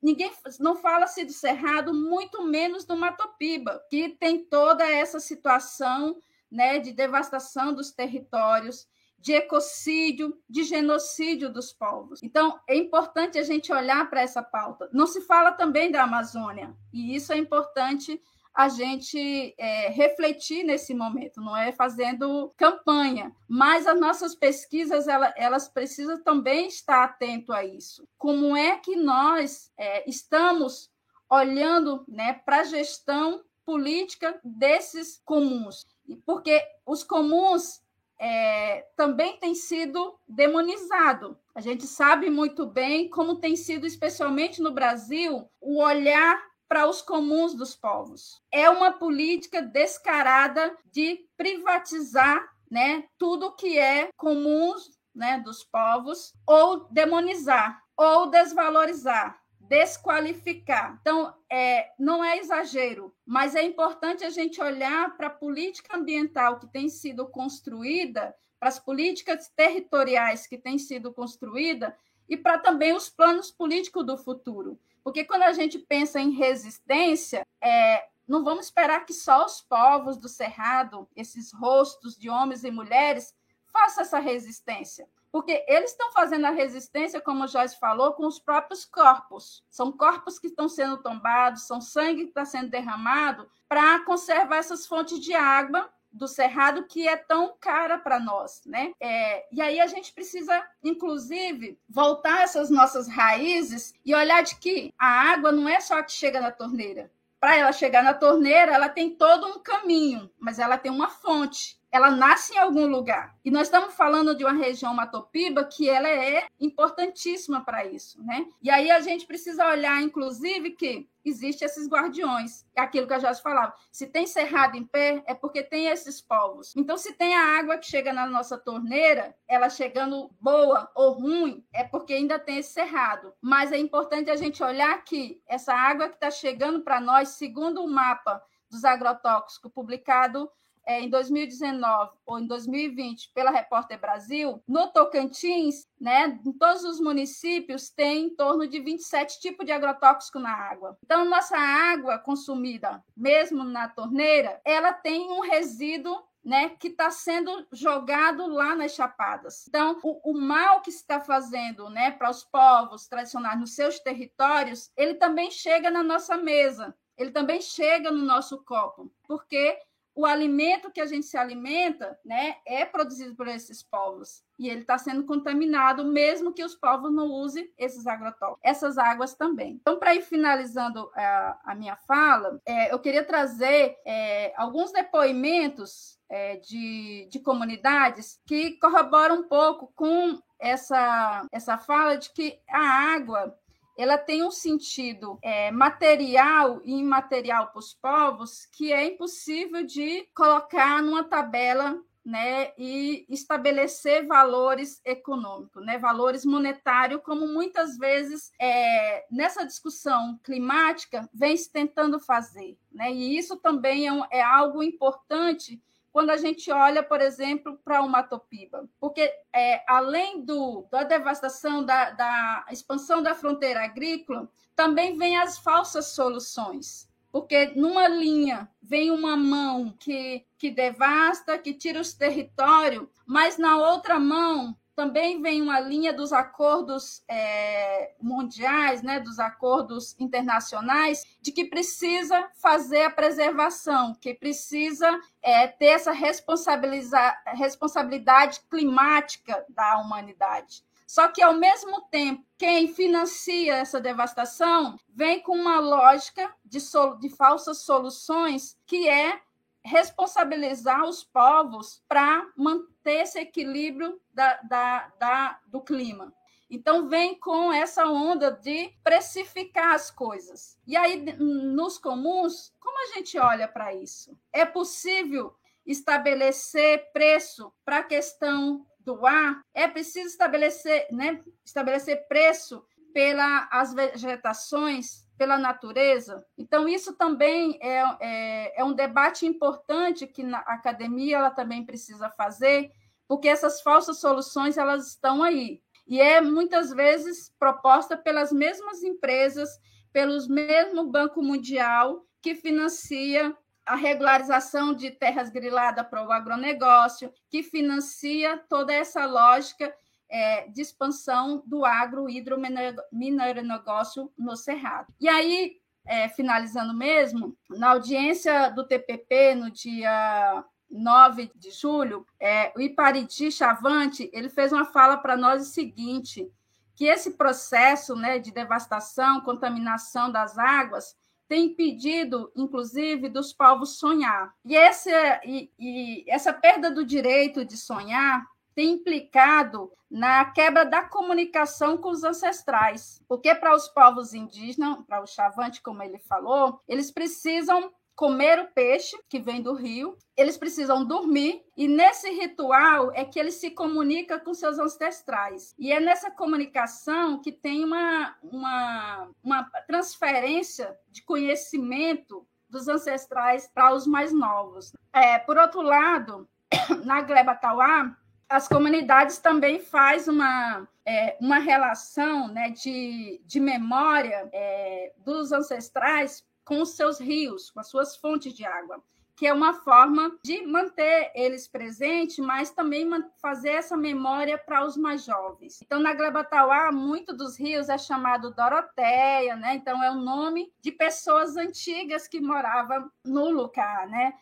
Ninguém não fala-se do Cerrado, muito menos do Matopiba, que tem toda essa situação né, de devastação dos territórios, de ecocídio, de genocídio dos povos. Então, é importante a gente olhar para essa pauta. Não se fala também da Amazônia, e isso é importante a gente é, refletir nesse momento, não é fazendo campanha, mas as nossas pesquisas elas, elas precisam também estar atento a isso. Como é que nós é, estamos olhando né, para a gestão política desses comuns? Porque os comuns é, também tem sido demonizado. A gente sabe muito bem como tem sido, especialmente no Brasil, o olhar para os comuns dos povos. É uma política descarada de privatizar né, tudo que é comum né, dos povos, ou demonizar, ou desvalorizar desqualificar. Então, é, não é exagero, mas é importante a gente olhar para a política ambiental que tem sido construída, para as políticas territoriais que têm sido construídas e para também os planos políticos do futuro. Porque quando a gente pensa em resistência, é, não vamos esperar que só os povos do Cerrado, esses rostos de homens e mulheres, façam essa resistência porque eles estão fazendo a resistência, como o Joyce falou, com os próprios corpos. São corpos que estão sendo tombados, são sangue que está sendo derramado para conservar essas fontes de água do cerrado que é tão cara para nós, né? É, e aí a gente precisa, inclusive, voltar essas nossas raízes e olhar de que a água não é só a que chega na torneira. Para ela chegar na torneira, ela tem todo um caminho, mas ela tem uma fonte. Ela nasce em algum lugar. E nós estamos falando de uma região Matopiba que ela é importantíssima para isso, né? E aí a gente precisa olhar, inclusive, que existem esses guardiões. É aquilo que a Jorge falava. Se tem cerrado em pé, é porque tem esses povos. Então, se tem a água que chega na nossa torneira, ela chegando boa ou ruim, é porque ainda tem esse cerrado. Mas é importante a gente olhar que essa água que está chegando para nós, segundo o mapa dos agrotóxicos publicado é, em 2019 ou em 2020 pela Repórter Brasil, no Tocantins, né, em todos os municípios, tem em torno de 27 tipos de agrotóxico na água. Então, nossa água consumida, mesmo na torneira, ela tem um resíduo né, que está sendo jogado lá nas chapadas. Então, o, o mal que se está fazendo né, para os povos tradicionais nos seus territórios, ele também chega na nossa mesa, ele também chega no nosso copo, porque o alimento que a gente se alimenta né, é produzido por esses povos e ele está sendo contaminado, mesmo que os povos não usem esses agrotóxicos, essas águas também. Então, para ir finalizando a, é, a minha fala, é, eu queria trazer é, alguns depoimentos é, de, de comunidades que corroboram um pouco com essa, essa fala de que a água ela tem um sentido é, material e imaterial para os povos que é impossível de colocar numa tabela né, e estabelecer valores econômicos, né, valores monetários, como muitas vezes é, nessa discussão climática vem se tentando fazer. Né, e isso também é, um, é algo importante quando a gente olha, por exemplo, para o Matopiba. Porque, é, além do, da devastação, da, da expansão da fronteira agrícola, também vem as falsas soluções. Porque numa linha vem uma mão que, que devasta, que tira os territórios, mas na outra mão também vem uma linha dos acordos é, mundiais, né, dos acordos internacionais, de que precisa fazer a preservação, que precisa é, ter essa responsabilidade climática da humanidade. Só que, ao mesmo tempo, quem financia essa devastação vem com uma lógica de, de falsas soluções, que é responsabilizar os povos para manter esse equilíbrio da, da, da, do clima. Então, vem com essa onda de precificar as coisas. E aí, nos comuns, como a gente olha para isso? É possível estabelecer preço para a questão do ar? É preciso estabelecer, né, estabelecer preço pelas vegetações pela natureza. Então, isso também é, é, é um debate importante que na academia ela também precisa fazer, porque essas falsas soluções elas estão aí. E é muitas vezes proposta pelas mesmas empresas, pelos mesmo Banco Mundial, que financia a regularização de terras griladas para o agronegócio, que financia toda essa lógica é, de expansão do agro hidromineronegócio no Cerrado. E aí, é, finalizando mesmo, na audiência do TPP, no dia 9 de julho, é, o Ipariti Chavante ele fez uma fala para nós o seguinte, que esse processo né, de devastação, contaminação das águas, tem impedido, inclusive, dos povos sonhar. E, esse, e, e essa perda do direito de sonhar tem implicado na quebra da comunicação com os ancestrais. Porque para os povos indígenas, para o chavante, como ele falou, eles precisam comer o peixe que vem do rio, eles precisam dormir, e nesse ritual é que eles se comunicam com seus ancestrais. E é nessa comunicação que tem uma, uma, uma transferência de conhecimento dos ancestrais para os mais novos. É, por outro lado, [COUGHS] na Gleba Tauá, as comunidades também faz uma, é, uma relação né, de, de memória é, dos ancestrais com os seus rios, com as suas fontes de água, que é uma forma de manter eles presentes, mas também fazer essa memória para os mais jovens. Então, na Glebatauá, muito dos rios é chamado Doroteia, né? Então, é o nome de pessoas antigas que moravam no lugar, né?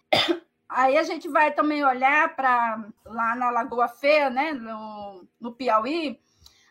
Aí a gente vai também olhar para lá na Lagoa Feia, né, no, no Piauí,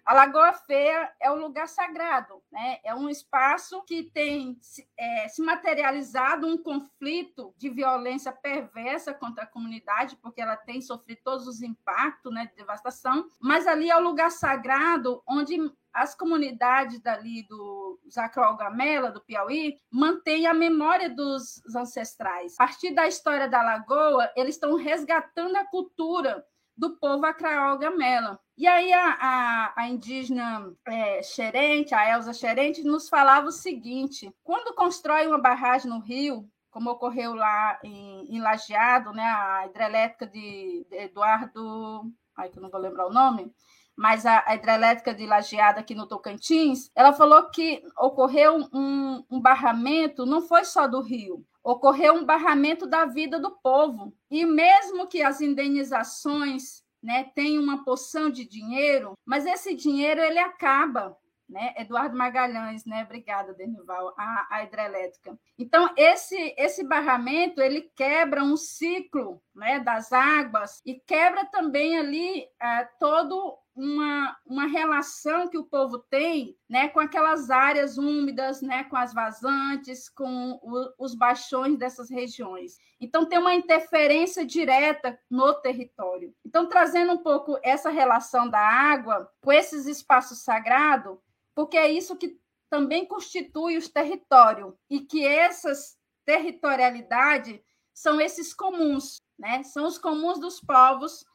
A Lagoa Feia é um lugar sagrado, né? É um espaço que tem é, se materializado um conflito de violência perversa contra a comunidade, porque ela tem sofrido todos os impactos, né, de devastação. Mas ali é o um lugar sagrado onde as comunidades dali do Zacroal Gamela, do Piauí, mantêm a memória dos ancestrais. A partir da história da Lagoa, eles estão resgatando a cultura do povo Acraol Gamela. E aí a, a, a indígena é, Xerente, a Elza Xerente, nos falava o seguinte, quando constrói uma barragem no rio, como ocorreu lá em, em Lajeado, né, a hidrelétrica de, de Eduardo... Ai, que eu não vou lembrar o nome mas a, a hidrelétrica de Lajeada aqui no Tocantins, ela falou que ocorreu um, um barramento, não foi só do rio, ocorreu um barramento da vida do povo. E mesmo que as indenizações né, tenham uma porção de dinheiro, mas esse dinheiro ele acaba. Né? Eduardo Magalhães, né? Obrigada, Denival, a, a hidrelétrica. Então, esse, esse barramento ele quebra um ciclo né, das águas e quebra também ali é, todo uma, uma relação que o povo tem né, com aquelas áreas úmidas, né, com as vazantes, com o, os baixões dessas regiões. Então, tem uma interferência direta no território. Então, trazendo um pouco essa relação da água com esses espaços sagrados, porque é isso que também constitui os territórios, e que essas territorialidades são esses comuns, né? são os comuns dos povos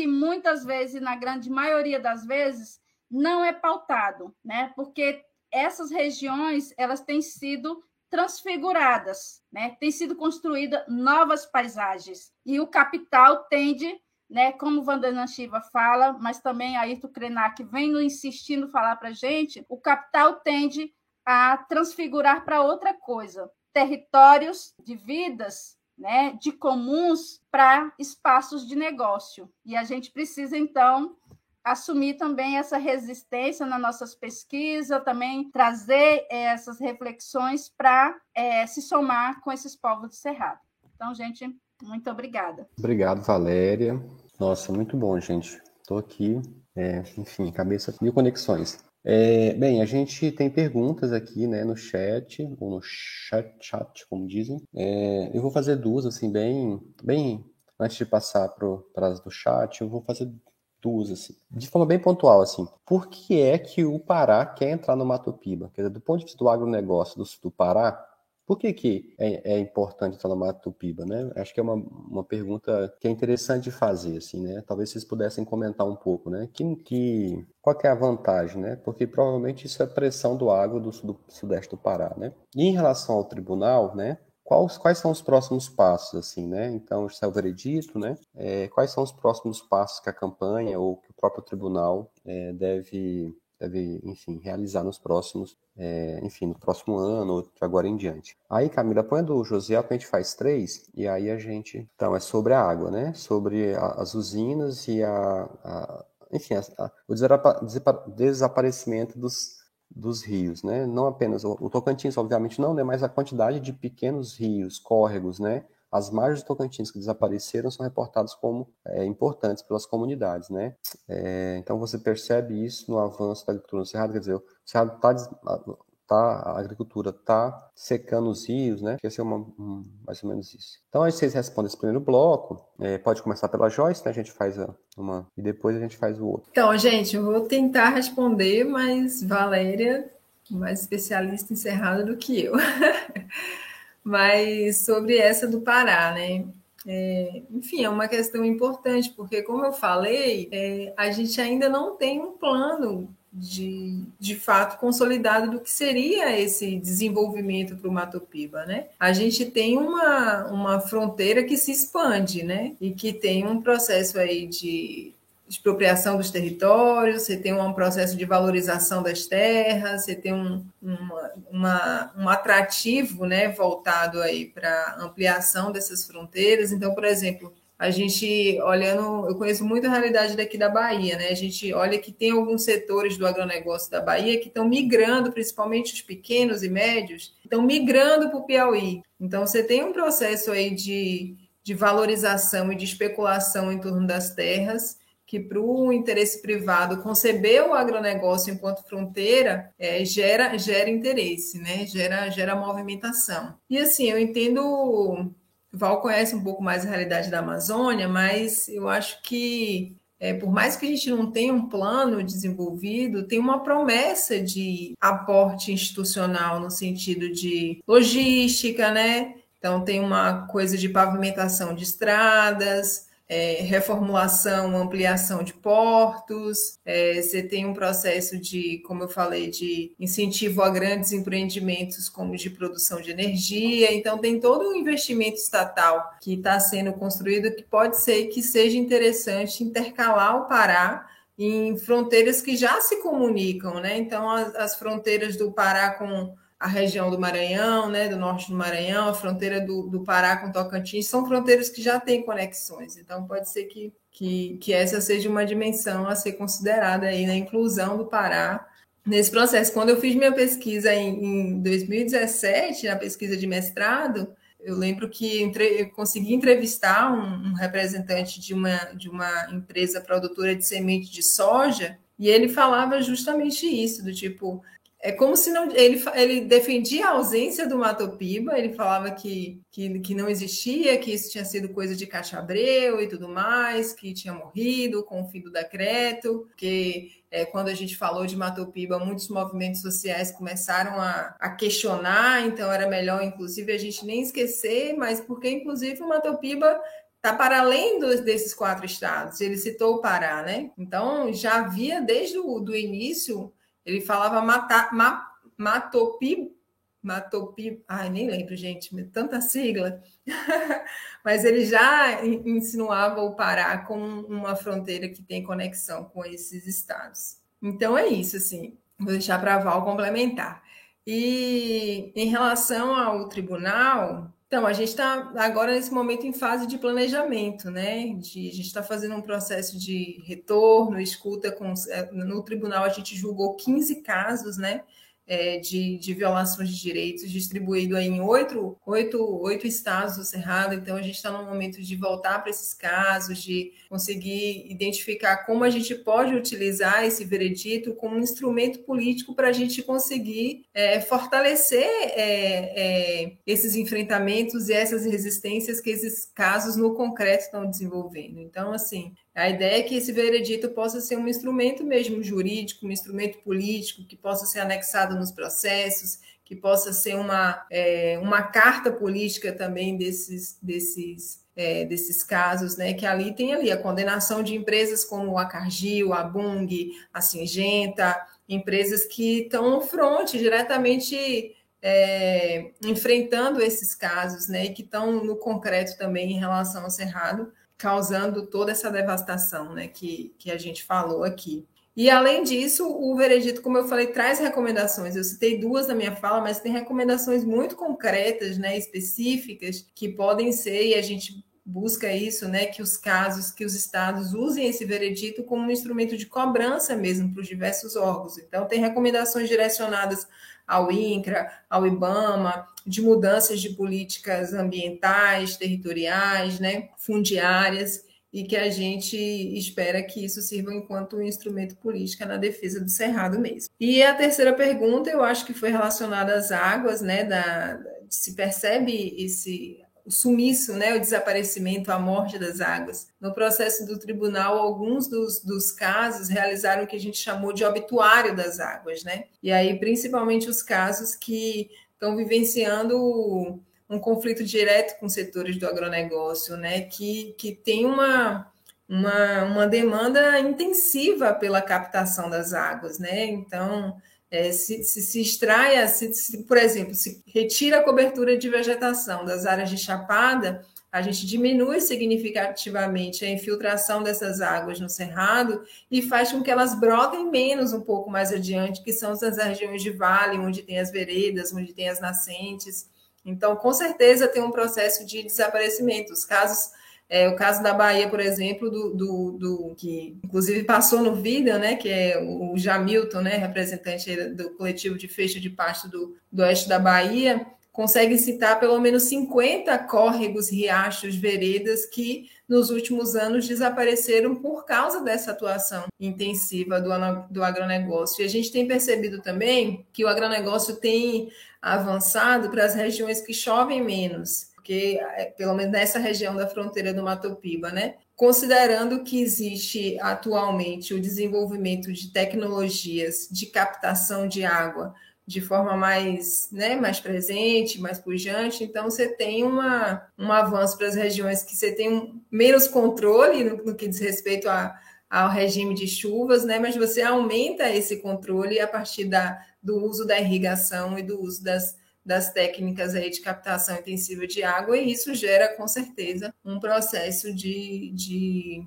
que muitas vezes, na grande maioria das vezes, não é pautado, né? Porque essas regiões elas têm sido transfiguradas, né? Tem sido construída novas paisagens e o capital tende, né? Como Vandana Shiva fala, mas também Ayrton Krenak vem insistindo falar para gente, o capital tende a transfigurar para outra coisa, territórios de vidas né, de comuns para espaços de negócio. E a gente precisa, então, assumir também essa resistência nas nossas pesquisas, também trazer eh, essas reflexões para é, se somar com esses povos de Cerrado. Então, gente, muito obrigada. Obrigado, Valéria. Nossa, muito bom, gente. Estou aqui, é, enfim, cabeça mil conexões. É, bem, a gente tem perguntas aqui, né, no chat, ou no chat, chat como dizem. É, eu vou fazer duas, assim, bem, bem antes de passar para as do chat, eu vou fazer duas, assim, de forma bem pontual, assim. Por que é que o Pará quer entrar no Mato Piba? Quer dizer, do ponto de vista do agronegócio do, do Pará, por que, que é, é importante estar no Mato Piba, né? Acho que é uma, uma pergunta que é interessante de fazer, assim, né? Talvez vocês pudessem comentar um pouco, né? Que, que, qual que é a vantagem, né? Porque provavelmente isso é pressão do agro do, do sudeste do Pará, né? E em relação ao tribunal, né? Quais, quais são os próximos passos, assim, né? Então, isso é o veredito, né? É, quais são os próximos passos que a campanha ou que o próprio tribunal é, deve deve, enfim, realizar nos próximos, é, enfim, no próximo ano, de agora em diante. Aí, Camila, põe do José, a gente faz três, e aí a gente, então, é sobre a água, né? Sobre a, as usinas e a, a enfim, a, o desaparecimento dos, dos rios, né? Não apenas o Tocantins, obviamente não, né? Mas a quantidade de pequenos rios, córregos, né? As margens do Tocantins que desapareceram são reportadas como é, importantes pelas comunidades, né? É, então você percebe isso no avanço da agricultura no Cerrado, quer dizer, o Cerrado está tá, a agricultura está secando os rios, né? Esse é uma, um, mais ou menos isso. Então, aí vocês respondem esse primeiro bloco. É, pode começar pela Joyce, né? A gente faz uma e depois a gente faz o outro. Então, gente, eu vou tentar responder, mas Valéria, mais especialista em cerrado do que eu. [LAUGHS] Mas sobre essa do Pará, né? É, enfim, é uma questão importante, porque, como eu falei, é, a gente ainda não tem um plano de, de fato consolidado do que seria esse desenvolvimento para o Mato Piba, né? A gente tem uma, uma fronteira que se expande, né? E que tem um processo aí de expropriação dos territórios, você tem um processo de valorização das terras, você tem um, uma, uma, um atrativo né, voltado aí para ampliação dessas fronteiras. Então, por exemplo, a gente olhando, eu conheço muito a realidade daqui da Bahia, né? A gente olha que tem alguns setores do agronegócio da Bahia que estão migrando, principalmente os pequenos e médios, estão migrando para o Piauí. Então, você tem um processo aí de, de valorização e de especulação em torno das terras que para o interesse privado conceber o agronegócio enquanto fronteira é, gera, gera interesse, né? gera, gera movimentação. E assim, eu entendo, Val conhece um pouco mais a realidade da Amazônia, mas eu acho que é, por mais que a gente não tenha um plano desenvolvido, tem uma promessa de aporte institucional no sentido de logística, né? Então, tem uma coisa de pavimentação de estradas, é, reformulação, ampliação de portos, é, você tem um processo de, como eu falei, de incentivo a grandes empreendimentos como de produção de energia, então tem todo um investimento estatal que está sendo construído que pode ser que seja interessante intercalar o Pará em fronteiras que já se comunicam, né? Então as, as fronteiras do Pará com a região do Maranhão, né, do norte do Maranhão, a fronteira do, do Pará com Tocantins, são fronteiras que já têm conexões. Então, pode ser que, que, que essa seja uma dimensão a ser considerada aí na inclusão do Pará nesse processo. Quando eu fiz minha pesquisa em, em 2017, na pesquisa de mestrado, eu lembro que entre, eu consegui entrevistar um, um, representante de uma, de uma empresa produtora de semente de soja, e ele falava justamente isso, do tipo, é como se não ele, ele defendia a ausência do Matopiba, ele falava que, que, que não existia, que isso tinha sido coisa de Cachabreu e tudo mais, que tinha morrido com o fim do decreto, que é, quando a gente falou de Matopiba, muitos movimentos sociais começaram a, a, questionar, então era melhor, inclusive, a gente nem esquecer, mas porque, inclusive, o Matopiba está para além dos, desses quatro estados, ele citou o Pará, né? Então, já havia desde o do início ele falava mata, ma, matopi, matopi, ai, nem lembro, gente, tanta sigla. [LAUGHS] Mas ele já insinuava o Pará como uma fronteira que tem conexão com esses estados. Então é isso, assim. Vou deixar para a Val complementar. E em relação ao tribunal, então, a gente está agora nesse momento em fase de planejamento, né? De, a gente está fazendo um processo de retorno, escuta com. É, no tribunal a gente julgou 15 casos, né? É, de, de, violações de direitos, distribuído em oito, oito, oito estados do Cerrado. Então, a gente está no momento de voltar para esses casos, de conseguir identificar como a gente pode utilizar esse veredito como um instrumento político para a gente conseguir é, fortalecer é, é, esses enfrentamentos e essas resistências que esses casos no concreto estão desenvolvendo. Então, assim, a ideia é que esse veredito possa ser um instrumento mesmo jurídico, um instrumento político, que possa ser anexado nos processos, que possa ser uma, é, uma carta política também desses, desses, é, desses casos, né? Que ali tem ali a condenação de empresas como a Cargill, a Bung, a Singenta, empresas que estão no fronte diretamente é, enfrentando esses casos, né? E que estão no concreto também em relação ao Cerrado causando toda essa devastação né, que, que a gente falou aqui. E, além disso, o veredito, como eu falei, traz recomendações. Eu citei duas na minha fala, mas tem recomendações muito concretas, né, específicas, que podem ser, e a gente busca isso, né, que os casos, que os estados usem esse veredito como um instrumento de cobrança mesmo para os diversos órgãos. Então, tem recomendações direcionadas ao INCRA, ao IBAMA, de mudanças de políticas ambientais, territoriais, né, fundiárias, e que a gente espera que isso sirva enquanto um instrumento político na defesa do Cerrado mesmo. E a terceira pergunta, eu acho que foi relacionada às águas, né, da, se percebe esse o sumiço, né, o desaparecimento, a morte das águas. No processo do tribunal, alguns dos, dos casos realizaram o que a gente chamou de obituário das águas, né? E aí, principalmente os casos que estão vivenciando um conflito direto com setores do agronegócio, né? Que, que tem uma, uma, uma demanda intensiva pela captação das águas, né? Então, é, se, se, se extrai, se, se, por exemplo, se retira a cobertura de vegetação das áreas de chapada, a gente diminui significativamente a infiltração dessas águas no cerrado e faz com que elas brotem menos um pouco mais adiante, que são as regiões de vale, onde tem as veredas, onde tem as nascentes. Então, com certeza, tem um processo de desaparecimento. Os casos é, o caso da Bahia, por exemplo, do, do, do, que inclusive passou no vídeo, né, que é o Jamilton, né, representante do coletivo de fecho de pasto do, do oeste da Bahia, consegue citar pelo menos 50 córregos, riachos, veredas que nos últimos anos desapareceram por causa dessa atuação intensiva do, do agronegócio. E a gente tem percebido também que o agronegócio tem avançado para as regiões que chovem menos, porque é, pelo menos nessa região da fronteira do Mato Piba, né? Considerando que existe atualmente o desenvolvimento de tecnologias de captação de água de forma mais, né, mais presente, mais pujante. Então, você tem uma, um avanço para as regiões que você tem menos controle no, no, que diz respeito a, ao regime de chuvas, né, mas você aumenta esse controle a partir da, do uso da irrigação e do uso das, das técnicas aí de captação intensiva de água, e isso gera, com certeza, um processo de, de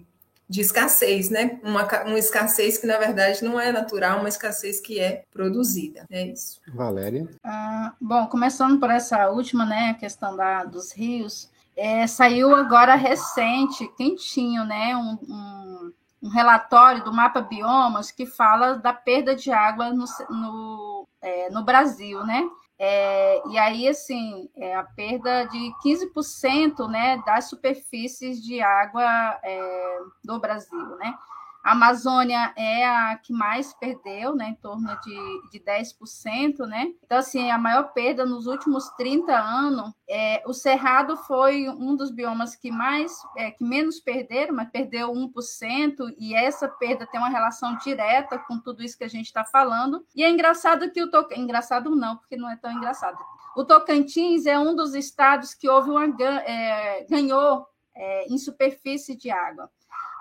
de escassez, né? Uma, uma escassez que, na verdade, não é natural, uma escassez que é produzida. É isso. Valéria? Ah, bom, começando por essa última, né, a questão da, dos rios, é, saiu agora recente, quentinho, né, um, um, um, relatório do Mapa Biomas que fala da perda de água no, no, é, no Brasil, né? É, e aí, assim, é a perda de 15% né, das superfícies de água é, do Brasil, né? A Amazônia é a que mais perdeu, né, em torno de, de 10%, né? Então, assim, a maior perda nos últimos 30 anos, é, o Cerrado foi um dos biomas que mais, é, que menos perderam, mas perdeu 1%, e essa perda tem uma relação direta com tudo isso que a gente está falando. E é engraçado que o Tocantins, engraçado não, porque não é tão engraçado. O Tocantins é um dos estados que houve uma, é, ganhou é, em superfície de água.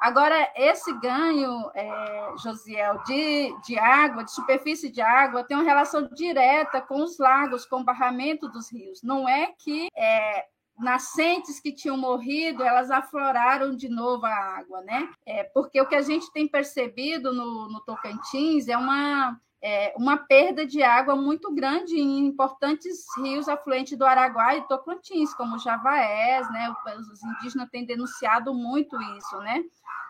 Agora, esse ganho, é, Josiel, de, de água, de superfície de água, tem uma relação direta com os lagos, com o barramento dos rios. Não é que é, nascentes que tinham morrido, elas afloraram de novo a água, né? É, porque o que a gente tem percebido no, no Tocantins é uma é, uma perda de água muito grande em importantes rios afluentes do Araguaia e Tocantins, como Javaés, né? Os indígenas têm denunciado muito isso, né?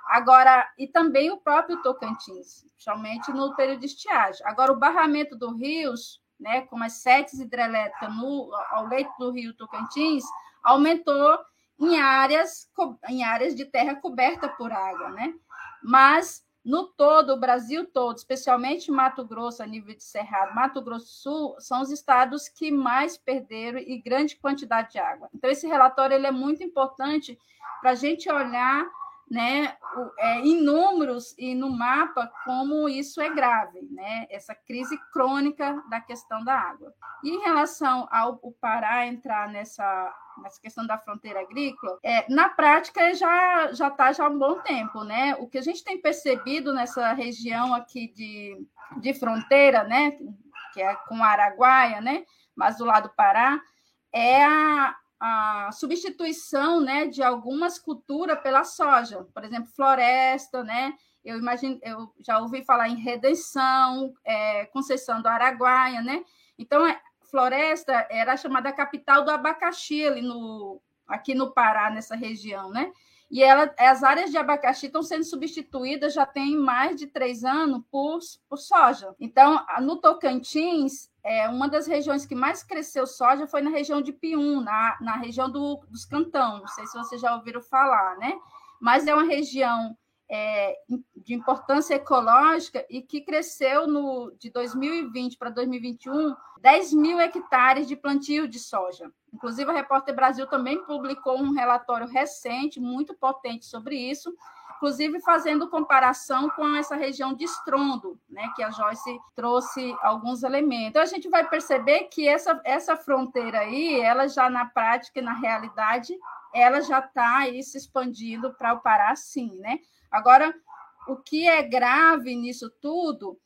Agora, e também o próprio Tocantins, principalmente no período de estiagem. Agora, o barramento dos rios, né, como as setes hidrelétricas no, ao leito do rio Tocantins, aumentou em áreas, em áreas de terra coberta por água, né? Mas no todo, o Brasil todo, especialmente Mato Grosso, a nível de Cerrado, Mato Grosso do Sul, são os estados que mais perderam e grande quantidade de água. Então, esse relatório ele é muito importante para a gente olhar né, é, em números e no mapa como isso é grave, né, essa crise crônica da questão da água. E em relação ao Pará entrar nessa, nessa questão da fronteira agrícola, é, na prática já já está já há um bom tempo, né? O que a gente tem percebido nessa região aqui de, de fronteira, né, que é com Araguaia, né, mas do lado do Pará, é a, a substituição né, de algumas culturas pela soja, por exemplo, floresta, né? Eu imagino, eu já ouvi falar em redenção, é, concessão do Araguaia, né? Então, é, floresta era chamada capital do abacaxi ali no, aqui no Pará, nessa região, né? E ela, as áreas de abacaxi estão sendo substituídas já tem mais de três anos por, por soja. Então, no Tocantins, é, uma das regiões que mais cresceu soja foi na região de Pium, na, na região do, dos Cantão. Não sei se vocês já ouviram falar, né? Mas é uma região é, de importância ecológica e que cresceu no, de 2020 para 2021 10 mil hectares de plantio de soja. Inclusive, a Repórter Brasil também publicou um relatório recente, muito potente sobre isso, inclusive fazendo comparação com essa região de estrondo, né, que a Joyce trouxe alguns elementos. Então, a gente vai perceber que essa, essa fronteira aí, ela já na prática e na realidade, ela já está aí se expandindo para o Pará, sim, né? Agora, o que é grave nisso tudo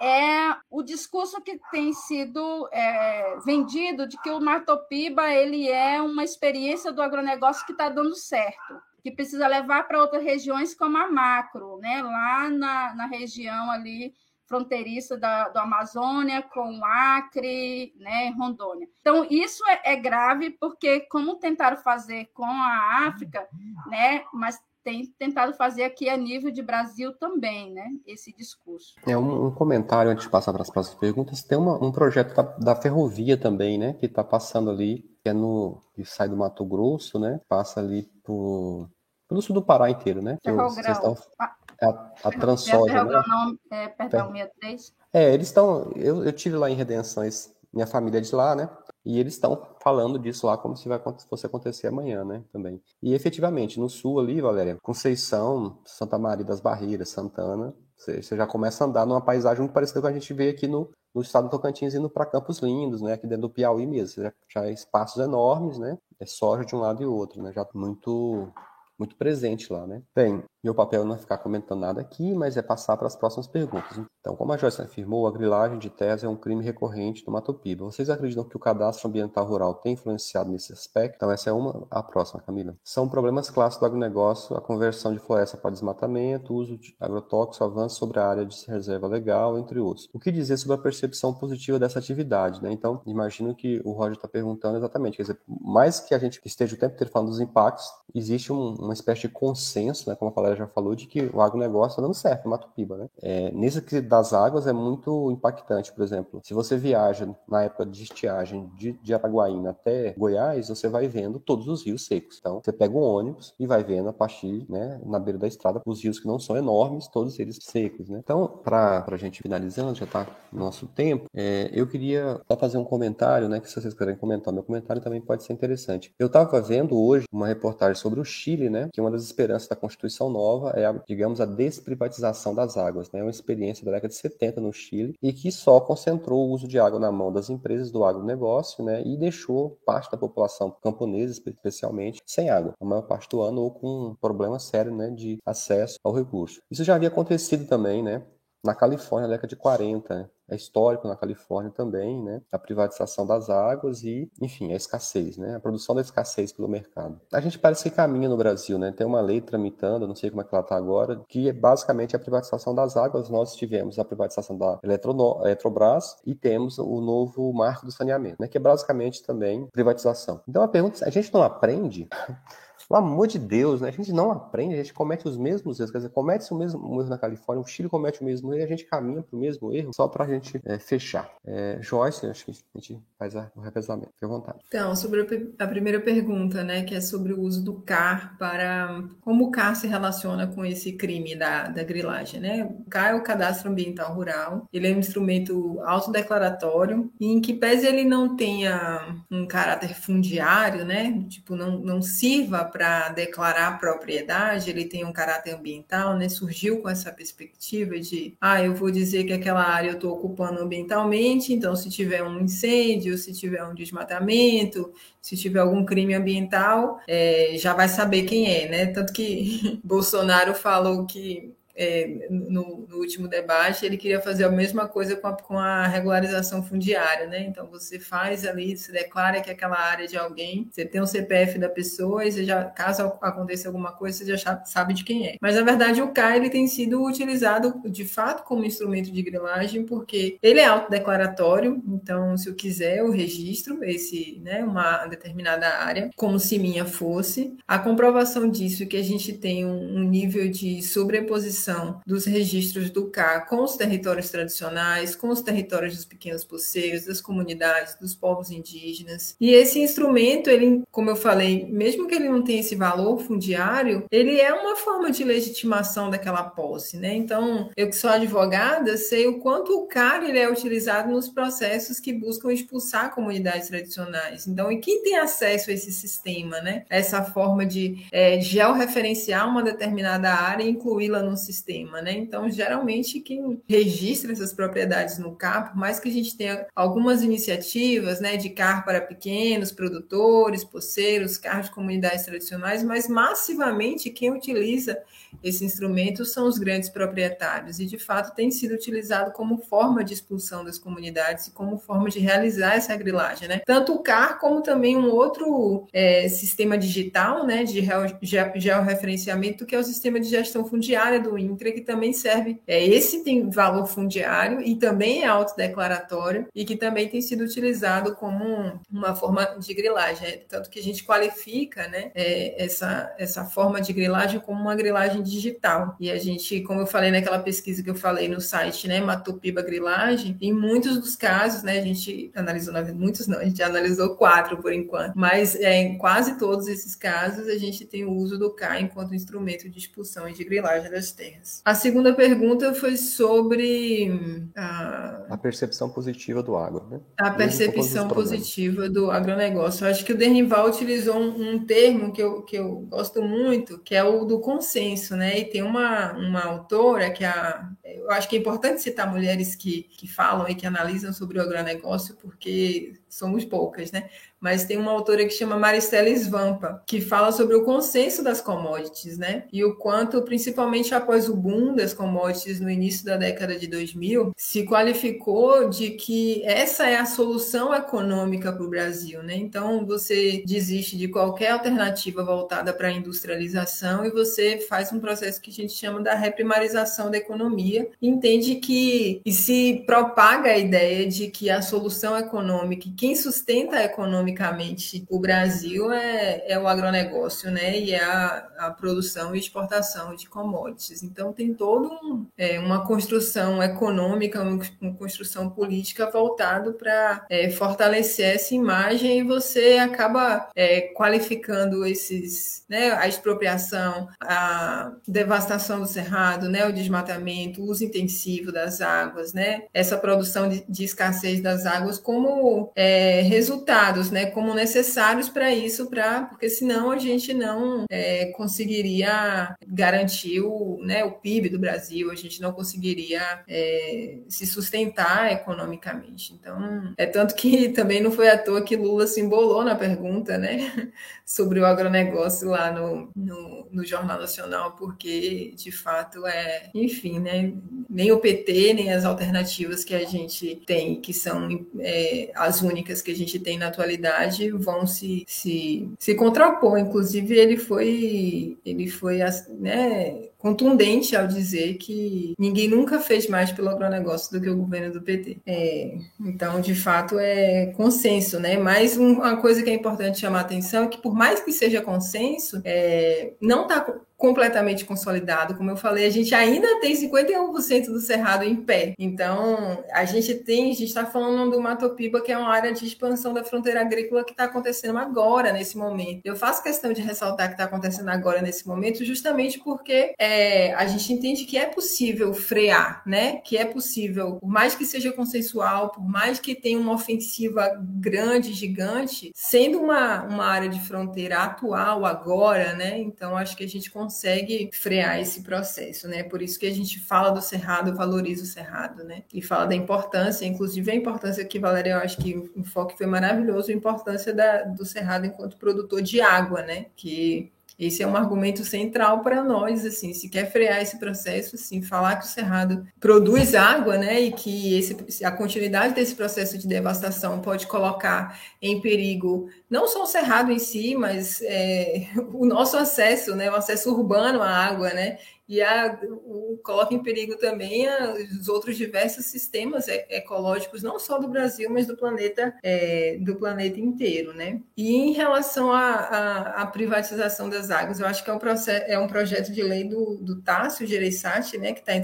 é o discurso que tem sido é, vendido de que o Matopiba ele é uma experiência do agronegócio que está dando certo que precisa levar para outras regiões como a macro, né? lá na, na região ali fronteiriça da, do Amazônia com Acre, né, Rondônia. Então, isso é, é, grave porque, como tentaram fazer com a África, né, mas tem tentado fazer aqui a nível de Brasil também, né? Esse discurso. É um, um comentário antes de passar para as próximas perguntas. Tem uma, um projeto da, da ferrovia também, né? Que está passando ali, que é no que sai do Mato Grosso, né? Passa ali por, pelo sul do Pará inteiro, né? Ferrogrão. A, a, a Transoja, né? Não, é, perdão, 63. É, eles estão. Eu, eu tive lá em Redenções, minha família é de lá, né? E eles estão falando disso lá como se vai, fosse acontecer amanhã, né? Também. E efetivamente, no sul ali, Valéria, Conceição, Santa Maria das Barreiras, Santana, você, já começa a andar numa paisagem muito parecida com a gente vê aqui no, no estado do Tocantins, indo para Campos Lindos, né? Aqui dentro do Piauí mesmo. Já, já é espaços enormes, né? É soja de um lado e outro, né? Já muito muito presente lá, né? Bem, meu papel não é ficar comentando nada aqui, mas é passar para as próximas perguntas. Então, como a Joyce afirmou, a grilagem de terras é um crime recorrente do Mato Piba. Vocês acreditam que o cadastro ambiental rural tem influenciado nesse aspecto? Então, essa é uma. A próxima, Camila. São problemas clássicos do agronegócio, a conversão de floresta para desmatamento, uso de agrotóxicos, avanço sobre a área de reserva legal, entre outros. O que dizer sobre a percepção positiva dessa atividade, né? Então, imagino que o Roger está perguntando exatamente, quer dizer, mais que a gente esteja o tempo inteiro falando dos impactos, existe um, uma espécie de consenso, né, como a Já falou, de que o agronegócio está dando certo no Mato Piba. Né? É, nesse das águas é muito impactante, por exemplo. Se você viaja na época de estiagem de, de Araguaína até Goiás, você vai vendo todos os rios secos. Então, você pega um ônibus e vai vendo a partir, né, na beira da estrada, os rios que não são enormes, todos eles secos. Né? Então, para a gente finalizando, já está nosso tempo, é, eu queria só fazer um comentário, né, que se vocês quiserem comentar, meu comentário também pode ser interessante. Eu estava vendo hoje uma reportagem sobre o Chile, né, que uma das esperanças da Constituição Nova é, a, digamos, a desprivatização das águas. Né? É uma experiência da década de 70 no Chile e que só concentrou o uso de água na mão das empresas do agronegócio né? e deixou parte da população camponesa, especialmente, sem água, a maior parte do ano ou com um problema sério né, de acesso ao recurso. Isso já havia acontecido também né, na Califórnia, na década de 40 é histórico na Califórnia também, né? A privatização das águas e, enfim, a escassez, né? A produção da escassez pelo mercado. A gente parece que caminha no Brasil, né? Tem uma lei tramitando, não sei como é que ela está agora, que é basicamente a privatização das águas. Nós tivemos a privatização da Eletrobras e temos o novo marco do saneamento, né? Que é basicamente também privatização. Então a pergunta, é, a gente não aprende [LAUGHS] pelo amor de Deus, né? A gente não aprende, a gente comete os mesmos erros. Quer dizer, comete o mesmo erro na Califórnia, o Chile comete o mesmo erro e a gente caminha para o mesmo erro só para a gente é, fechar. É, Joyce, acho que a gente faz o revezamento. Fique à vontade. Então, sobre a primeira pergunta, né, que é sobre o uso do CAR para. Como o CAR se relaciona com esse crime da, da grilagem, né? O CAR é o Cadastro Ambiental Rural, ele é um instrumento autodeclaratório e em que pese ele não tenha um caráter fundiário, né? Tipo, não, não sirva para declarar propriedade, ele tem um caráter ambiental, né? Surgiu com essa perspectiva de, ah, eu vou dizer que aquela área eu estou ocupando ambientalmente, então se tiver um incêndio, se tiver um desmatamento, se tiver algum crime ambiental, é, já vai saber quem é, né? Tanto que [LAUGHS] Bolsonaro falou que é, no, no, último debate, ele queria fazer a mesma coisa com a, com a, regularização fundiária, né? Então você faz ali, se declara que aquela área é de alguém, você tem o um CPF da pessoa e você já, caso aconteça alguma coisa, você já sabe de quem é. Mas na verdade o CAI ele tem sido utilizado de fato como instrumento de grilagem porque ele é autodeclaratório, então se eu quiser eu registro esse, né, uma determinada área, como se minha fosse. A comprovação disso é que a gente tem um, um nível de sobreposição dos registros do CA com os territórios tradicionais, com os territórios dos pequenos poceiros, das comunidades, dos povos indígenas. E esse instrumento, ele, como eu falei, mesmo que ele não tenha esse valor fundiário, ele é uma forma de legitimação daquela posse, né? Então, eu que sou advogada, sei o quanto o CAR ele é utilizado nos processos que buscam expulsar comunidades tradicionais. Então, e quem tem acesso a esse sistema, né? Essa forma de é, georreferenciar uma determinada área e incluí-la no sistema sistema, né? Então, geralmente, quem registra essas propriedades no CAR, por mais que a gente tenha algumas iniciativas, né, de CAR para pequenos produtores, poceiros, CAR de comunidades tradicionais, mas massivamente quem utiliza esse instrumento são os grandes proprietários e, de fato, tem sido utilizado como forma de expulsão das comunidades e como forma de realizar essa grilagem, né? Tanto o CAR como também um outro é, sistema digital, né, de georreferenciamento, que é o sistema de gestão fundiária do INCRA, que também serve. É, esse tem valor fundiário e também é autodeclaratório e que também tem sido utilizado como uma forma de grilagem. É, tanto que a gente qualifica né, é, essa, essa forma de grilagem como uma grilagem digital. E a gente, como eu falei naquela pesquisa que eu falei no site, né, Matopiba Grilagem, em muitos dos casos, né, a gente analisou, muitos não, a gente analisou quatro por enquanto, mas é, em quase todos esses casos a gente tem o uso do K enquanto instrumento de expulsão e de grilagem das terras. A segunda pergunta foi sobre a, a percepção positiva do agro, né? A percepção positiva do agronegócio. Eu acho que o Dernival utilizou um, um, termo que eu, que eu gosto muito, que é o do consenso, né? E tem uma, uma autora que é a, eu acho que é importante citar mulheres que, que falam e que analisam sobre o agronegócio, porque somos poucas, né? Mas tem uma autora que chama Maristela Svampa, que fala sobre o consenso das commodities, né? E o quanto, principalmente após o boom das commodities no início da década de 2000, se qualificou de que essa é a solução econômica para o Brasil, né? Então, você desiste de qualquer alternativa voltada para a industrialização e você faz um processo que a gente chama da reprimarização da economia, entende que e se propaga a ideia de que a solução econômica quem sustenta economicamente o Brasil é, é o agronegócio, né? E é a, a, produção e exportação de commodities. Então tem toda um, é, uma construção econômica, uma construção política voltado para é, fortalecer essa imagem e você acaba é, qualificando esses, né? A expropriação, a devastação do cerrado, né? O desmatamento, o uso intensivo das águas, né? Essa produção de, de escassez das águas como é, é, resultados, né, como necessários para isso, para porque senão a gente não é, conseguiria garantir o, né, o PIB do Brasil, a gente não conseguiria é, se sustentar economicamente. Então, é tanto que [LAUGHS] também não foi à toa que Lula se embolou na pergunta, né, [LAUGHS] sobre o agronegócio lá no, no, no Jornal Nacional, porque de fato é, enfim, né, nem o PT nem as alternativas que a gente tem, que são é, as únicas que a gente tem na atualidade vão se, se, se contrapor. Inclusive, ele foi, ele foi né, contundente ao dizer que ninguém nunca fez mais pelo agronegócio do que o governo do PT. É, então, de fato, é consenso, né? Mas uma coisa que é importante chamar a atenção é que, por mais que seja consenso, é, não está completamente consolidado. Como eu falei, a gente ainda tem 51% do cerrado em pé. Então, a gente tem, a gente está falando do Matopiba, que é uma área de expansão da fronteira agrícola que está acontecendo agora, nesse momento. Eu faço questão de ressaltar que está acontecendo agora, nesse momento, justamente porque é, a gente entende que é possível frear, né? Que é possível, por mais que seja consensual, por mais que tenha uma ofensiva grande, gigante, sendo uma, uma área de fronteira atual agora, né? Então, acho que a gente consegue consegue frear esse processo, né? Por isso que a gente fala do cerrado, valoriza o cerrado, né? E fala da importância, inclusive a importância que, Valéria, eu acho que o enfoque foi maravilhoso, a importância da, do cerrado enquanto produtor de água, né? Que esse é um argumento central para nós, assim, se quer frear esse processo, assim, falar que o cerrado produz água, né, e que esse, a continuidade desse processo de devastação pode colocar em perigo não só o cerrado em si, mas é, [LAUGHS] o nosso acesso, né, o acesso urbano à água, né, e a, o, coloca em perigo também a, os outros diversos sistemas ecológicos, não só do Brasil, mas do planeta, é, do planeta inteiro, né? E em relação à privatização das águas, eu acho que é um, processo, é um projeto de lei do, do Tássio Gereissati, né, que está em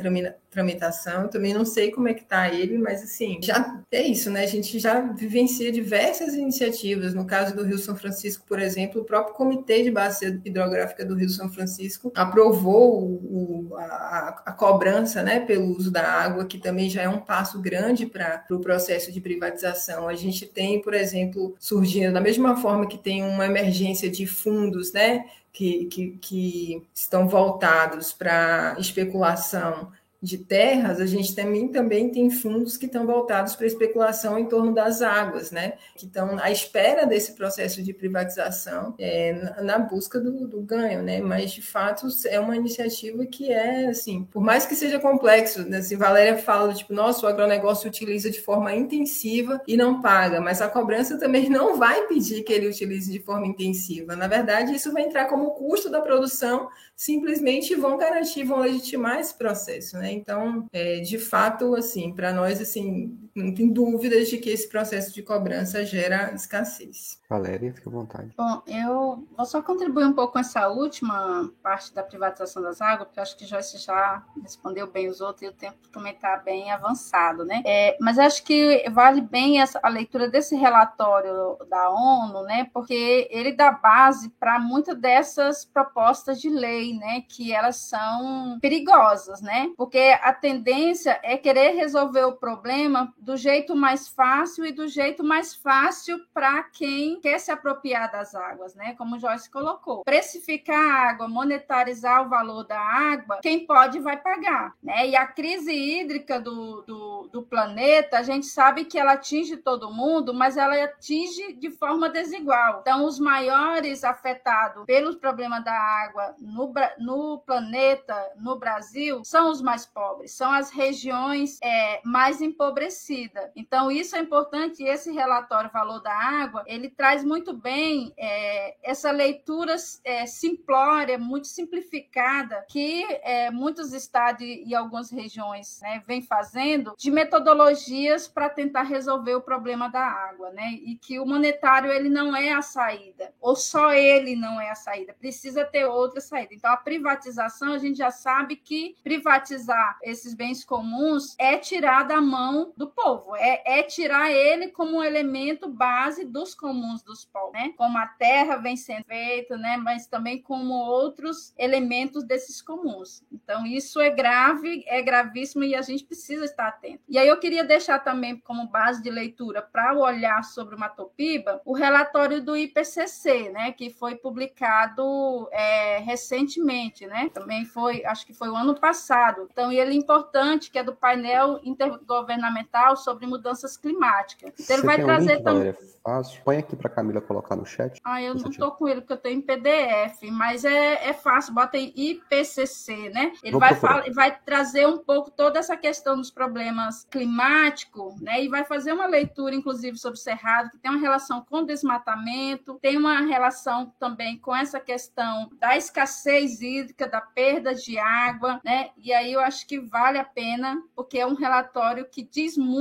tramitação. Eu também não sei como é que está ele, mas assim, já é isso, né? A gente já vivencia diversas iniciativas. No caso do Rio São Francisco, por exemplo, o próprio Comitê de Bacia Hidrográfica do Rio São Francisco aprovou o, a, a, cobrança né, pelo uso da água, que também já é um passo grande para o pro processo de privatização. A gente tem, por exemplo, surgindo, da mesma forma que tem uma emergência de fundos, né? Que, que, que estão voltados para especulação de terras, a gente também, também tem fundos que estão voltados para especulação em torno das águas, né? Que estão à espera desse processo de privatização é, na, busca do, do, ganho, né? Mas, de fato, é uma iniciativa que é, assim, por mais que seja complexo, né? Assim, Valéria fala, tipo, nossa, o agronegócio utiliza de forma intensiva e não paga, mas a cobrança também [LAUGHS] não vai pedir que ele utilize de forma intensiva. Na verdade, isso vai entrar como custo da produção, simplesmente vão garantir, vão legitimar esse processo, né? Então, é, de fato, assim, para nós, assim, não tem dúvidas de que esse processo de cobrança gera escassez. Valéria, fica à vontade. Bom, eu vou só contribuir um pouco com essa última parte da privatização das águas, porque eu acho que Joyce já respondeu bem os outros e o tempo também está bem avançado, né? É, mas acho que vale bem essa, a leitura desse relatório da ONU, né? Porque ele dá base para muitas dessas propostas de lei, né? Que elas são perigosas, né? Porque a tendência é querer resolver o problema do jeito mais fácil e do jeito mais fácil para quem quer se apropriar das águas, né? Como Joyce colocou. Precificar a água, monetarizar o valor da água, quem pode vai pagar, né? E a crise hídrica do, do, do planeta, a gente sabe que ela atinge todo mundo, mas ela atinge de forma desigual. Então, os maiores afetados pelos problemas da água no, no planeta, no Brasil, são os mais pobres, são as regiões é, mais empobrecidas. Então, isso é importante. Esse relatório Valor da Água, ele traz muito bem é, essa leitura é, simplória, muito simplificada, que é, muitos estados e algumas regiões né, vêm fazendo, de metodologias para tentar resolver o problema da água, né? E que o monetário ele não é a saída, ou só ele não é a saída, precisa ter outra saída. Então, a privatização, a gente já sabe que privatizar esses bens comuns é tirar da mão do povo, é, é tirar ele como um elemento base dos comuns dos povos, né? Como a terra vem sendo feita, né? Mas também como outros elementos desses comuns. Então, isso é grave, é gravíssimo e a gente precisa estar atento. E aí eu queria deixar também como base de leitura para o olhar sobre o Matopiba o relatório do IPCC, né? Que foi publicado é, recentemente, né? Também foi, acho que foi o ano passado. Então, ele é importante, que é do painel intergovernamental sobre mudanças climáticas. Então, ele vai trazer um também. Fácil. Põe aqui para Camila colocar no chat. Ah, eu não estou com ele, porque eu tenho em PDF, mas é, é fácil, bota aí IPCC, né? Ele vai, falar, vai trazer um pouco toda essa questão dos problemas climáticos, né? E vai fazer uma leitura, inclusive, sobre o Cerrado, que tem uma relação com desmatamento, tem uma relação também com essa questão da escassez hídrica, da perda de água, né? E aí eu acho que vale a pena, porque é um relatório que diz muito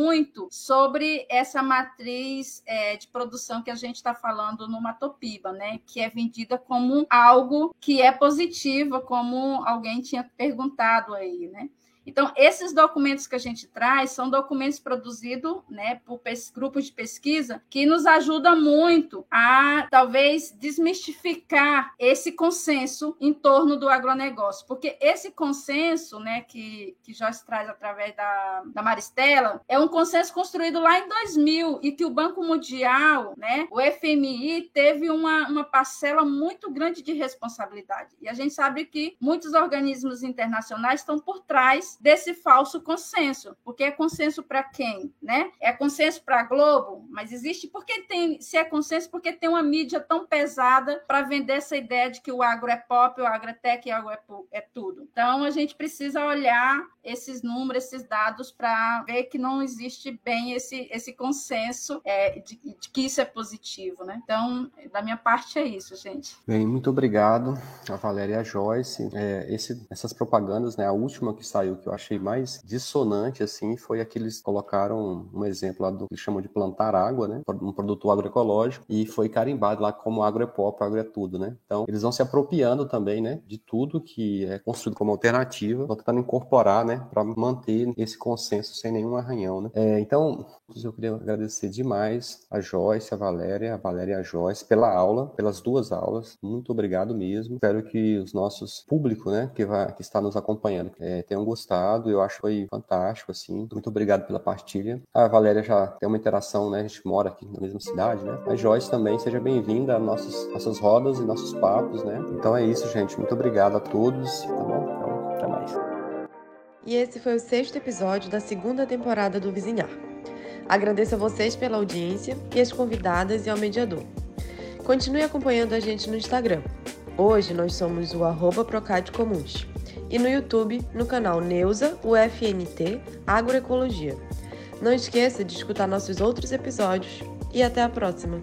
sobre essa matriz é, de produção que a gente está falando no Matopiba, né? Que é vendida como algo que é positivo, como alguém tinha perguntado aí, né? Então, esses documentos que a gente traz são documentos produzidos né, por grupos de pesquisa que nos ajudam muito a, talvez, desmistificar esse consenso em torno do agronegócio. Porque esse consenso né, que, que se traz através da, da Maristela é um consenso construído lá em 2000 e que o Banco Mundial, né, o FMI, teve uma, uma parcela muito grande de responsabilidade. E a gente sabe que muitos organismos internacionais estão por trás desse falso consenso. Porque é consenso para quem, né? É consenso para a Globo, mas existe porque tem, se é consenso porque tem uma mídia tão pesada para vender essa ideia de que o agro é pop, o agro é tech o agro é, é tudo. Então a gente precisa olhar esses números, esses dados para ver que não existe bem esse, esse consenso é, de, de, que isso é positivo, né? Então, da minha parte é isso, gente. Bem, muito obrigado a Valéria e a Joyce. É, esse, essas propagandas, né? A última que saiu, que eu achei mais dissonante, assim, foi aqueles que eles colocaram um exemplo lá do que chamam de plantar água, né? Um produto agroecológico, e foi carimbado lá como agro é pop, agro é tudo, né? Então, eles vão se apropriando também, né? De tudo que é construído como alternativa, vão tentando incorporar, né? Para manter esse consenso sem nenhum arranhão, né? É, então, eu queria agradecer demais a Joyce, a Valéria, a Valéria e a Joyce pela aula, pelas duas aulas. Muito obrigado mesmo. Espero que os nossos público, né, que, vai, que está nos acompanhando, é, tenham gostado. Eu acho que foi fantástico, assim. Muito obrigado pela partilha. A Valéria já tem uma interação, né? A gente mora aqui na mesma cidade, né? A Joyce também, seja bem-vinda a nossas, nossas rodas e nossos papos, né? Então é isso, gente. Muito obrigado a todos, tá bom? Então, até mais. e esse foi o sexto episódio da segunda temporada do Vizinhar. Agradeço a vocês pela audiência e as convidadas e ao mediador. Continue acompanhando a gente no Instagram. Hoje nós somos o arroba Comuns e no YouTube no canal Neuza UFNT Agroecologia. Não esqueça de escutar nossos outros episódios e até a próxima!